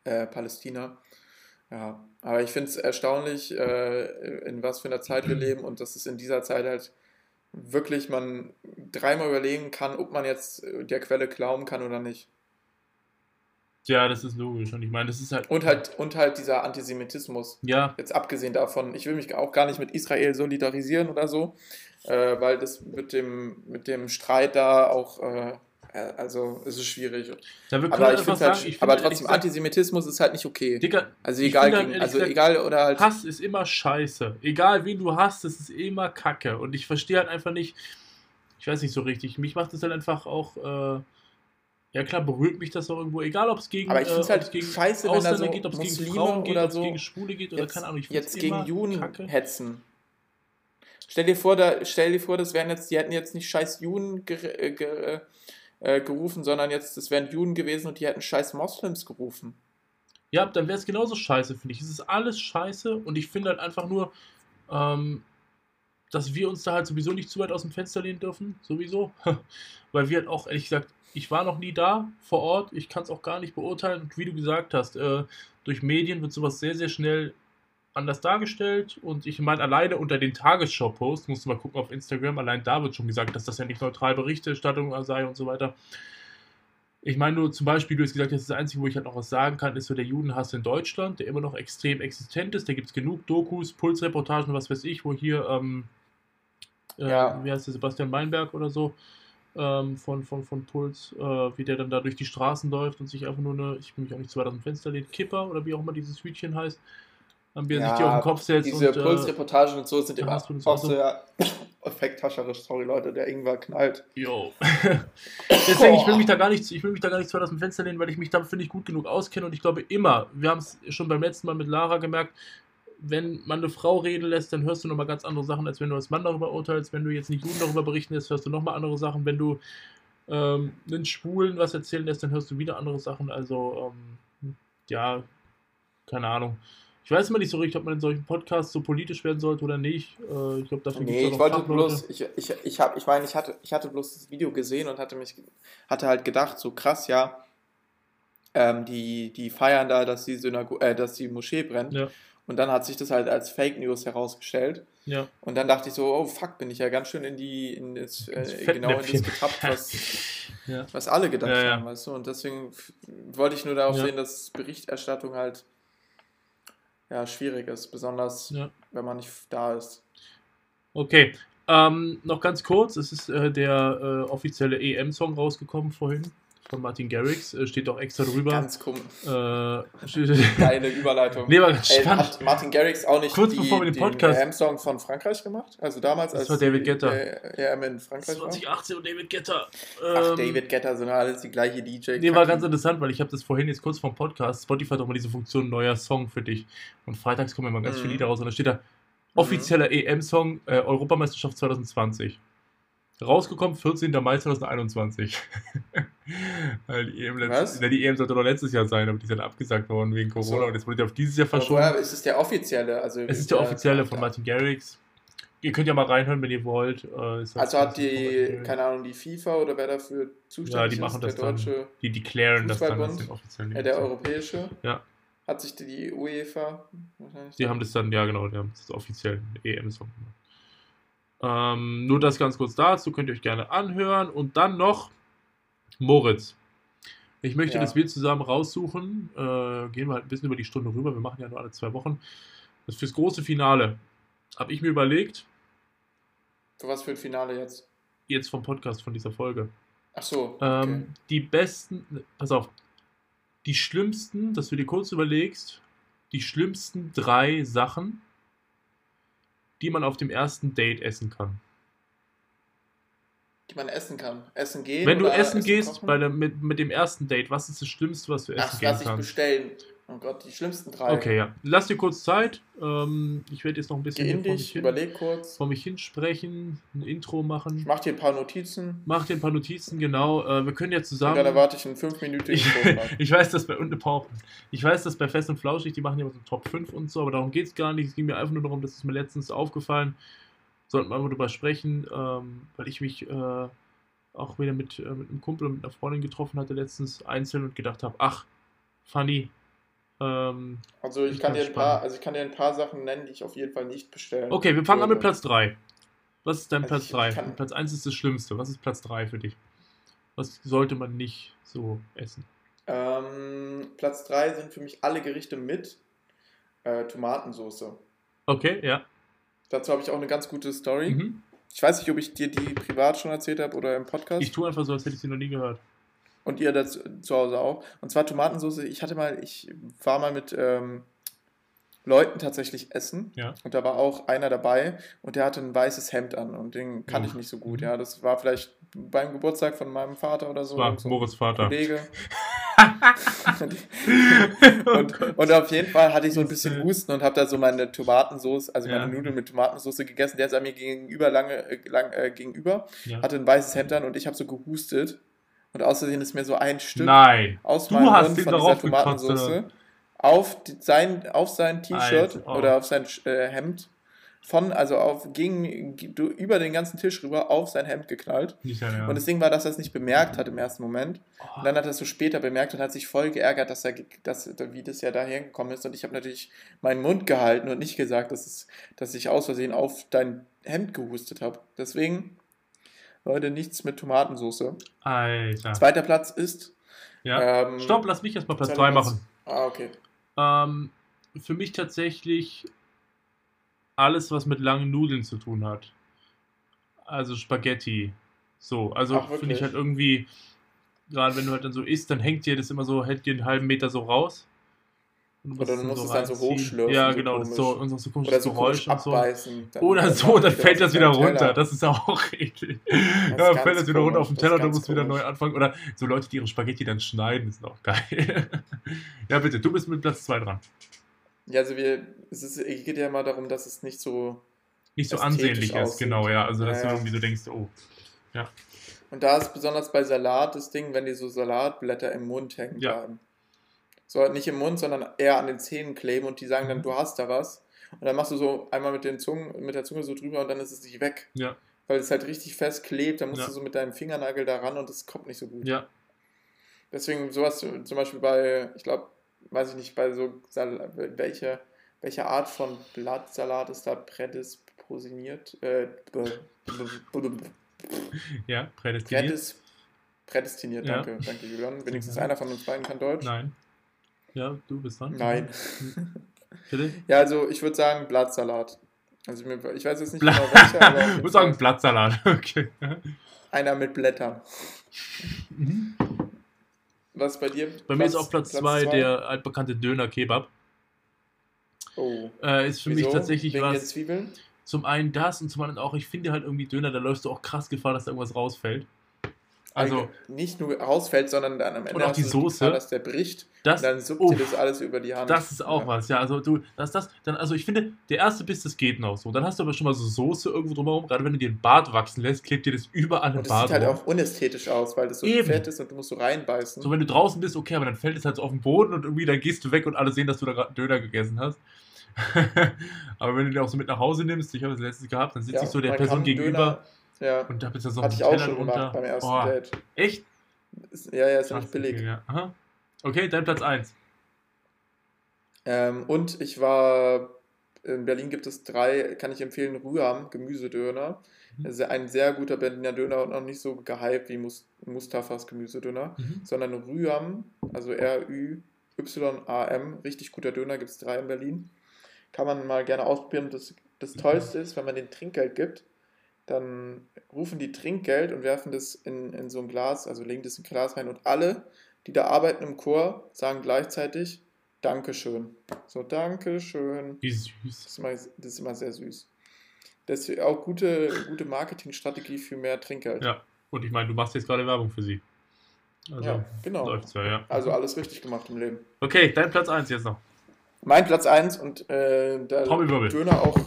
äh, Palästina. Ja, aber ich finde es erstaunlich, äh, in was für einer Zeit wir leben und dass es in dieser Zeit halt wirklich man dreimal überlegen kann, ob man jetzt äh, der Quelle glauben kann oder nicht. Ja, das ist logisch. Und ich meine, das ist halt. Und halt, und halt dieser Antisemitismus. Ja, Jetzt abgesehen davon, ich will mich auch gar nicht mit Israel solidarisieren oder so, äh, weil das mit dem, mit dem Streit da auch, äh, äh, also es ist schwierig. können Aber, halt ich einfach find's halt, ich aber finde trotzdem, gesagt, Antisemitismus ist halt nicht okay. Digga, Also egal, finde halt gegen, also gesagt, egal oder halt. Hass ist immer scheiße. Egal wen du hast, es ist immer Kacke. Und ich verstehe halt einfach nicht, ich weiß nicht so richtig, mich macht es halt einfach auch, äh, ja klar, berührt mich das auch irgendwo, egal ob es gegen, Aber ich äh, halt gegen scheiße, Ausländer so geht, ob es gegen Frauen geht, oder ob es so gegen Schwule geht oder jetzt, keine Ahnung. Ich jetzt gegen Juden Kacke. hetzen. Stell dir vor, da, stell dir vor, das wären jetzt, die hätten jetzt nicht scheiß Juden äh, ger, äh, gerufen, sondern jetzt, das wären Juden gewesen und die hätten scheiß Moslems gerufen. Ja, dann wäre es genauso scheiße, finde ich. Es ist alles scheiße und ich finde halt einfach nur, ähm, dass wir uns da halt sowieso nicht zu weit aus dem Fenster lehnen dürfen, sowieso. Weil wir halt auch, ehrlich gesagt, ich war noch nie da vor Ort, ich kann es auch gar nicht beurteilen. Und wie du gesagt hast, äh, durch Medien wird sowas sehr, sehr schnell anders dargestellt. Und ich meine, alleine unter den Tagesschau-Posts, musst du mal gucken auf Instagram, allein da wird schon gesagt, dass das ja nicht neutral Berichterstattung sei und so weiter. Ich meine nur zum Beispiel, du hast gesagt, das ist das Einzige, wo ich halt noch was sagen kann, ist so der Judenhass in Deutschland, der immer noch extrem existent ist. Da gibt es genug Dokus, Pulsreportagen, was weiß ich, wo hier, ähm, äh, Ja. wie heißt der, Sebastian Meinberg oder so, ähm, von, von, von Puls, äh, wie der dann da durch die Straßen läuft und sich einfach nur eine, ich will mich auch nicht zu weit aus dem Fenster lehnen, Kipper oder wie auch immer dieses Hütchen heißt, ähm, wie er sich die auf den Kopf setzt diese und äh, Pulsreportagen und so sind immer auch sehr effekthascherisch. Sorry Leute, der Ingwer knallt. Jo. Deswegen, ich will mich da gar nicht, ich will mich da gar nicht zu weit aus dem Fenster lehnen, weil ich mich da, finde ich, gut genug auskenne und ich glaube immer, wir haben es schon beim letzten Mal mit Lara gemerkt, wenn man eine Frau reden lässt, dann hörst du nochmal ganz andere Sachen, als wenn du als Mann darüber urteilst. Wenn du jetzt nicht Juden darüber berichten lässt, hörst du nochmal andere Sachen. Wenn du ähm, einen Schwulen was erzählen lässt, dann hörst du wieder andere Sachen. Also, ähm, ja, keine Ahnung. Ich weiß immer nicht so richtig, ob man in solchen Podcasts so politisch werden sollte oder nicht. Äh, ich glaube, dafür Nee, ich wollte bloß, ich, ich, ich habe, ich meine, ich hatte, ich hatte bloß das Video gesehen und hatte mich, hatte halt gedacht, so krass, ja, ähm, die, die feiern da, dass die Synago äh, dass die Moschee brennt. Ja. Und dann hat sich das halt als Fake News herausgestellt. Ja. Und dann dachte ich so, oh fuck, bin ich ja ganz schön in die, in das, äh, genau in das getappt, was, Ja. was alle gedacht Ja, haben, weißt du? Und deswegen wollte ich nur darauf sehen, dass Berichterstattung halt ja, schwierig ist, besonders Ja. wenn man nicht da ist. Okay, ähm, noch ganz kurz, es ist äh, der äh, offizielle EM-Song rausgekommen vorhin von Martin Garrix, äh, steht auch extra drüber. Ganz komisch. Äh, Geile Überleitung. nee, war ganz Ey, spannend. hat Martin Garrix auch nicht Kurz die, bevor wir den den Podcast- EM-Song von Frankreich gemacht? Also damals, Das als war David die Guetta. äh, EM in Frankreich war? 2018 und David Guetta. Ach, Ähm, David Guetta, sind alles die gleiche DJ. Nee, war ganz interessant, weil ich habe das vorhin jetzt kurz vom Podcast, Spotify hat auch mal diese Funktion neuer Song für dich. Und freitags kommen immer ganz Mhm. viele Lieder raus und da steht da offizieller EM-Song äh, Europameisterschaft 2020. Rausgekommen 14. Mai 2021. Weil die EM, letzt-? Na, die EM sollte doch letztes Jahr sein, aber die ist dann abgesagt worden wegen Corona so. und jetzt wurde auf dieses Jahr Aber verschoben. woher ist es der offizielle? Also, Es ist der offizielle von. Martin Garrix. Ihr könnt ja mal reinhören, wenn ihr wollt. Äh, ist Also hat ist die, keine Ahnung, die FIFA oder wer dafür zuständig Ja, die ist, machen der dann. deutsche, Die declaren das dann als den offiziellen äh, der europäische, Ja. hat sich die, die UEFA wahrscheinlich. Die haben das dann, ja genau, die haben das offiziell EM-Song gemacht. Ähm, nur das ganz kurz dazu, könnt ihr euch gerne anhören. Und dann noch Moritz. Ich möchte, Ja. dass wir zusammen raussuchen, äh, gehen wir halt ein bisschen über die Stunde rüber, wir machen ja nur alle zwei Wochen. Das fürs große Finale habe ich mir überlegt, Für was für ein Finale jetzt? jetzt vom Podcast von dieser Folge, Ach so. ähm, die besten, pass auf, die schlimmsten, dass du dir kurz überlegst, die schlimmsten drei Sachen, die man auf dem ersten Date essen kann. Die man essen kann. Essen gehen. Wenn du oder essen gehst kochen? bei der, mit, mit dem ersten Date, was ist das Schlimmste, was du essen Ach, gehen lass ich kannst? bestellen. Oh Gott, die schlimmsten drei. Okay, ja. Lass dir kurz Zeit. Ähm, ich werde jetzt noch ein bisschen Geh in dich, hin, überleg kurz. vor mich hinsprechen, ein Intro Ich machen. mach dir ein paar Notizen. Mach dir ein paar Notizen, genau. Äh, wir können ja Und zusammen. dann erwarte ich einen fünfminütigen Ich, Vortrag. ich weiß, dass bei und eine Pause. Ich weiß, dass bei Fest und Flauschig, die machen ja immer so Top 5 und so, aber darum geht es gar nicht. Es ging mir einfach nur darum, das ist mir letztens aufgefallen. Sollten wir einfach drüber sprechen, ähm, weil ich mich äh, auch wieder mit, äh, mit einem Kumpel und mit einer Freundin getroffen hatte letztens einzeln und gedacht habe, ach, funny. Ähm, Also ich kann dir ein paar, also ich kann dir ein paar Sachen nennen, die ich auf jeden Fall nicht bestellen. okay, wir fangen an mit würde. Platz 3. Was ist dein Also Platz ich 3? kann- Platz 1 ist das Schlimmste. Was ist Platz 3 für dich? Was sollte man nicht so essen? Ähm, Platz 3 sind für mich alle Gerichte mit äh, Tomatensauce. Okay, ja. Dazu habe ich auch eine ganz gute Story. Mhm. Ich weiß nicht, ob ich dir die privat schon erzählt habe oder im Podcast. Ich tue einfach so, als hätte ich sie noch nie gehört. Und ihr das zu Hause auch. Und zwar Tomatensauce. Ich hatte mal, ich war mal mit ähm, Leuten tatsächlich essen. Ja. Und da war auch einer dabei und der hatte ein weißes Hemd an und den kannte ich Oh. nicht so gut. Mhm. Ja, das war vielleicht beim Geburtstag von meinem Vater oder so. War so Moritz Vater. Kollege. und, und auf jeden Fall hatte ich so ein bisschen Husten und habe da so meine Tomatensauce, also Ja. meine Nudeln mit Tomatensauce gegessen. Der sah mir gegenüber lange äh, lang, äh, gegenüber, Ja. hatte ein weißes Hemd an und ich habe so gehustet. Und außerdem ist mir so ein Stück Nein. aus Du meinem Mund von dieser gekotzt, Tomatensauce auf die, sein, auf sein T-Shirt oh. oder auf sein äh, Hemd von, also auf, gegen, du- über den ganzen Tisch rüber auf sein Hemd geknallt. Dein Ernst. Und das Ding war, dass er es nicht bemerkt hat im ersten Moment. Oh. Und dann hat er es so später bemerkt und hat sich voll geärgert, dass er, dass, wie das ja daher gekommen ist. Und ich habe natürlich meinen Mund gehalten und nicht gesagt, dass, es, dass ich aus Versehen auf dein Hemd gehustet habe. Deswegen, Leute, nichts mit Tomatensauce. Alter. Zweiter Platz ist Ja. Ähm, Stopp, lass mich erstmal Platz soll 2 ich was- machen. Ah, okay. Ähm, für mich tatsächlich alles, was mit langen Nudeln zu tun hat. Also Spaghetti. So, also finde ich halt irgendwie, gerade wenn du halt dann so isst, dann hängt dir das immer so, hält dir einen halben Meter so raus. Und Oder du musst es dann so hochschlürfen, Ja, so genau, das ist so, komisch. und so, Oder komisches so Geräusch komisch und so. abbeißen. Dann- Oder dann so, dann fällt das wieder runter. Teller. Das ist auch eklig. ist Ja, fällt das wieder runter auf den komisch, Teller du musst wieder neu komisch. anfangen. Oder so Leute, die ihre Spaghetti dann schneiden, ist auch geil. ja, bitte, du bist mit Platz 2 dran. Ja, also wir, es ist, es geht ja immer darum, dass es nicht so. Nicht so ansehnlich ist, genau, ja. Also, dass Ja, du ja. irgendwie so denkst, oh. Und da ist besonders bei Salat das Ding, wenn die so Salatblätter im Mund hängen Ja. bleiben. So halt nicht im Mund, sondern eher an den Zähnen kleben und die sagen dann, Mhm. du hast da was. Und dann machst du so einmal mit, den Zungen, mit der Zunge so drüber und dann ist es nicht weg. Ja, Weil es halt richtig fest klebt, dann musst Ja. du so mit deinem Fingernagel da ran und das kommt nicht so gut. ja. Deswegen sowas zum Beispiel bei, ich glaube, weiß ich nicht, bei so Sal welche, welche Art von Blattsalat ist da prädisposiniert? Äh, Ja, prädestiniert. prädis prädestiniert, Ja. danke, danke Julian. Wenigstens einer von uns beiden kann Deutsch. Nein. Ja, du bist dran. Nein. Bitte? Ja, also ich würde sagen Blattsalat. Also ich weiß jetzt nicht Bla genau welcher, aber ich muss sagen Blattsalat. Okay. einer mit Blättern. Was bei dir? Bei mir ist auf Platz 2 zwei? der altbekannte Döner-Kebab. Oh. Äh, ist für mich Wieso? tatsächlich Wegen was. Zum einen das und zum anderen auch, ich finde halt irgendwie Döner, da läufst du auch krass Gefahr, dass da irgendwas rausfällt. Also, nicht nur rausfällt, sondern dann am Ende auch hast die Soße. Dass der bricht das, und dann suppt dir das alles über die Hand. Das ist auch Ja. was, ja. Also du, das, das, dann, also ich finde, der erste Biss, das geht noch so. Dann hast du aber schon mal so Soße irgendwo drumherum. Gerade wenn du dir den Bart wachsen lässt, klebt dir das überall im Und Bart. sieht halt rum. auch unästhetisch aus, weil das so Eben. fett ist und du musst so reinbeißen. So, wenn du draußen bist, okay, aber dann fällt es halt so auf den Boden und irgendwie dann gehst du weg und alle sehen, dass du da gerade einen Döner gegessen hast. aber wenn du den auch so mit nach Hause nimmst, ich habe das letztes gehabt, dann sitzt Ja, sich so der Person gegenüber Döner, ja, und da bist du so hatte ich auch schon gemacht beim ersten oh, Date. Echt? Ja, ja, ist ja nicht billig. Okay, ja. Aha. okay, dein Platz 1. Ähm, und ich war, in Berlin gibt es drei, kann ich empfehlen, Rüham, Gemüsedöner. Mhm. Ein sehr guter Berliner Döner und noch nicht so gehypt wie Mus Mustafas Gemüsedöner, Mhm. sondern Rüham, also R-Ü-Y-A-M, richtig guter Döner, gibt es drei in Berlin. Kann man mal gerne ausprobieren. Das, das Tollste ist, wenn man den Trinkgeld gibt, dann rufen die Trinkgeld und werfen das in, in so ein Glas, also legen das in ein Glas rein und alle, die da arbeiten im Chor, sagen gleichzeitig Dankeschön. So, Dankeschön. Wie süß. Das ist immer, das ist immer sehr süß. Das ist auch gute, gute Marketingstrategie für mehr Trinkgeld. Ja, und ich meine, du machst jetzt gerade Werbung für sie. Also, Ja, genau. läuft's ja, ja. Also alles richtig gemacht im Leben. Okay, dein Platz 1 jetzt noch. Mein Platz 1 und äh, der Trommelwirbel. Döner auch,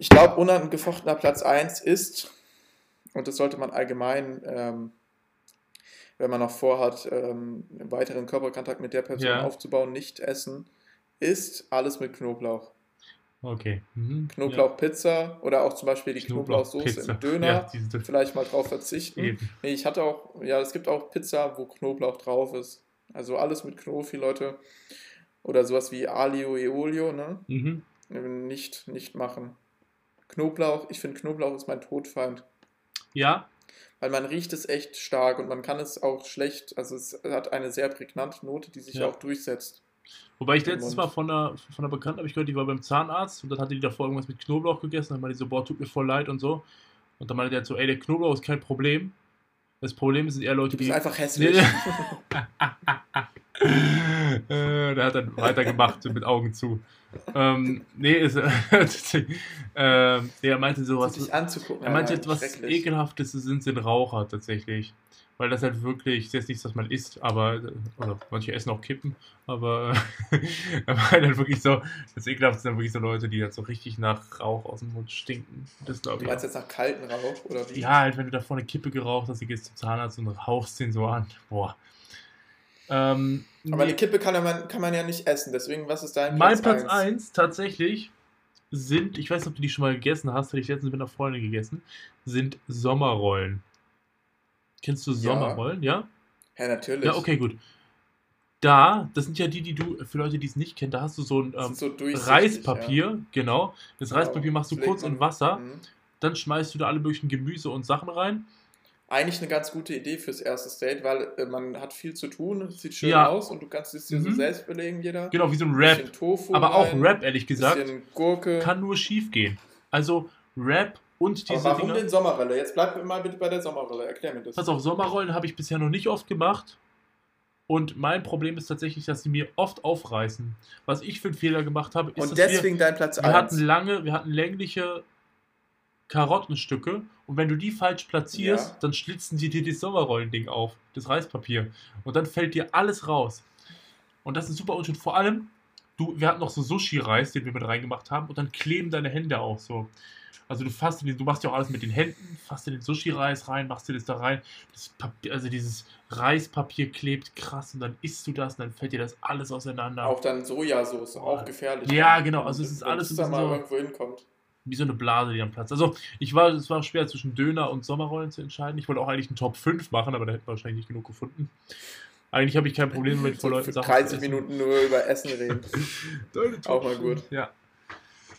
ich glaube, unangefochtener Platz 1 ist, und das sollte man allgemein, ähm, wenn man noch vorhat, ähm, weiteren Körperkontakt mit der Person Ja. aufzubauen, nicht essen, ist alles mit Knoblauch. Okay. Mhm. Knoblauchpizza oder auch zum Beispiel die Ja. Knoblauchsoße im Döner. Ja, Vielleicht mal drauf verzichten. Nee, ich hatte auch, ja, es gibt auch Pizza, wo Knoblauch drauf ist. Also alles mit Knofi, Leute. Oder sowas wie Alio e Olio, ne? Mhm. Nicht, nicht machen. Knoblauch, ich finde Knoblauch ist mein Todfeind. Ja, Weil man riecht es echt stark und man kann es auch schlecht, also es hat eine sehr prägnante Note, die sich Ja. auch durchsetzt. wobei ich Mund. mal von einer, von einer Bekannten habe ich gehört, die war beim Zahnarzt und dann hatte die davor irgendwas mit Knoblauch gegessen. Dann meinte die so, boah, tut mir voll leid und so. Und dann meinte der so, ey, der Knoblauch ist kein Problem. Das Problem sind eher Leute, Du bist die. einfach hässlich. äh, der hat dann weitergemacht mit Augen zu. Ähm, nee, ist, ähm, nee, er meinte so was. sich anzugucken. Er meinte etwas ekelhaftes sind sind Raucher tatsächlich. Weil das halt wirklich, das ist nichts, was man isst, aber, oder manche essen auch Kippen, aber er meinte halt wirklich so, das Ekelhafteste sind wirklich so Leute, die halt so richtig nach Rauch aus dem Mund stinken. Das glaube Du ich. meinst Auch. jetzt nach kalten Rauch oder wie? Ja, halt, wenn du davor eine Kippe geraucht hast, du gehst zum Zahnarzt und rauchst den so an. Boah. Ähm, Aber nee. eine Kippe kann ja man, kann man ja nicht essen, deswegen, was ist dein Mein Platz eins? 1 tatsächlich sind, ich weiß nicht, ob du die schon mal gegessen hast, hatte ich letztens mit einer Freundin gegessen, sind Sommerrollen. Kennst du Ja. Sommerrollen, ja? Ja, natürlich. Ja, okay, gut. Da, das sind ja die, die du, für Leute, die es nicht kennen, da hast du so ein ähm, so Reispapier, genau. Das Genau. Reispapier machst du legt kurz in Wasser, Mhm. dann schmeißt du da alle möglichen Gemüse und Sachen rein eigentlich eine ganz gute Idee fürs erste Date, weil äh, man hat viel zu tun, es sieht schön Ja. aus und du kannst es dir so Mhm. selbst belegen, jeder. Genau, wie so ein Rap. Bisschen Tofu Aber auch rein, Rap, ehrlich gesagt, Gurke. kann nur schief gehen. Also Rap und Aber diese warum Dinger. denn Sommerrolle? Jetzt bleib mal bitte bei der Sommerrolle. Erklär mir das. Pass auf, Sommerrollen habe ich bisher noch nicht oft gemacht. Und mein Problem ist tatsächlich, dass sie mir oft aufreißen. Was ich für einen Fehler gemacht habe, ist, und dass wir, deswegen dein Platz wir 1. hatten lange, wir hatten längliche Karottenstücke und wenn du die falsch platzierst, Ja. dann schlitzen die dir das Sommerrollending auf, das Reispapier. Und dann fällt dir alles raus. Und das ist super unschön. Vor allem, du, wir hatten noch so Sushi-Reis, den wir mit reingemacht haben, und dann kleben deine Hände auch so. Also du fasst den, du machst ja auch alles mit den Händen, fasst in den Sushi-Reis rein, machst dir das da rein. Das Papier, also dieses Reispapier klebt krass und dann isst du das und dann fällt dir das alles auseinander. Auch dann Sojasauce, auch gefährlich. Ja, genau, also es ist alles es ein mal bisschen so- irgendwo hinkommt. Wie so eine Blase, die am Platz. Also ich war, es war schwer zwischen Döner und Sommerrollen zu entscheiden. Ich wollte auch eigentlich einen Top 5 machen, aber da hätten wir wahrscheinlich nicht genug gefunden. Eigentlich habe ich kein Problem mit vor Leuten Sachen 30 zu essen. Minuten nur über Essen reden. Auch mal 5. gut. Ja.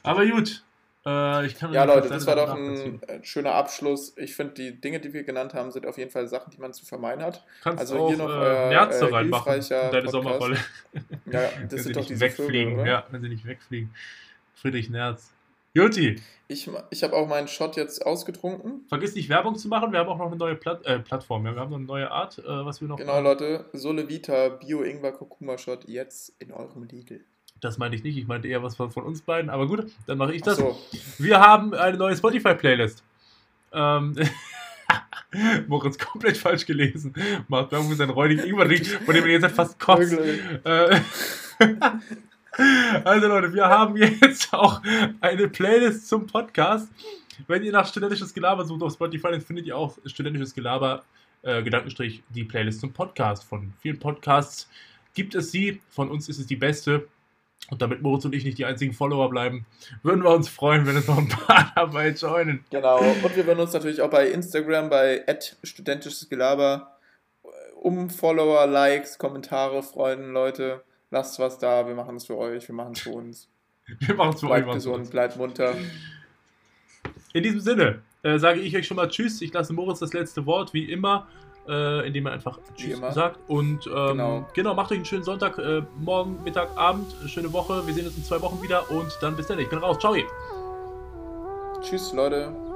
Aber gut. Äh, ich kann Ja, Leute, das war doch ein äh, schöner Abschluss. Ich finde, die Dinge, die wir genannt haben, sind auf jeden Fall Sachen, die man zu vermeiden hat. Kannst also auch hier noch äh, Nerze äh, reinmachen hilfreicher in deine Podcast. Sommerrolle. Ja, das sind doch diese wegfliegen. Vögel, oder? ja, wenn sie nicht wegfliegen. Friedrich Nerz. Juti, Ich, ich habe auch meinen Shot jetzt ausgetrunken. vergiss nicht Werbung zu machen. Wir haben auch noch eine neue Platt äh, Plattform. Wir haben noch eine neue Art, äh, was wir noch Genau, Leute. Sole Vita Bio Ingwer Kurkuma Shot jetzt in eurem Lidl. Das meinte ich nicht, ich meinte eher was von, von uns beiden. Aber gut, dann mache ich das. Achso, Wir haben eine neue Spotify-Playlist. Ähm, Moritz komplett falsch gelesen. Macht Werbung für seinen räudigen Ingwer-Drink, von dem er jetzt fast kotzt. Äh, also Leute, wir haben jetzt auch eine Playlist zum Podcast. Wenn ihr nach studentisches Gelaber sucht auf Spotify, dann findet ihr auch studentisches Gelaber, äh, Gedankenstrich, die Playlist zum Podcast. Von vielen Podcasts gibt es sie. Von uns ist es die beste. Und damit Moritz und ich nicht die einzigen Follower bleiben, würden wir uns freuen, wenn es noch ein paar dabei joinen. Genau. Und wir würden uns natürlich auch bei Instagram, bei studentisches Gelaber um Follower, Likes, Kommentare freuen, Leute. Lasst was da, wir machen es für euch, wir machen es für uns. Wir machen es für euch. Bleibt machen es für uns. gesund, bleibt munter. In diesem Sinne äh, sage ich euch schon mal Tschüss. Ich lasse Moritz das letzte Wort, wie immer, äh, indem er einfach Tschüss sagt. Und ähm, Genau. genau. macht euch einen schönen Sonntag, äh, morgen, Mittag, Abend, eine schöne Woche. Wir sehen uns in zwei Wochen wieder und dann bis dann. Ich bin raus. Ciao. Tschüss, Leute.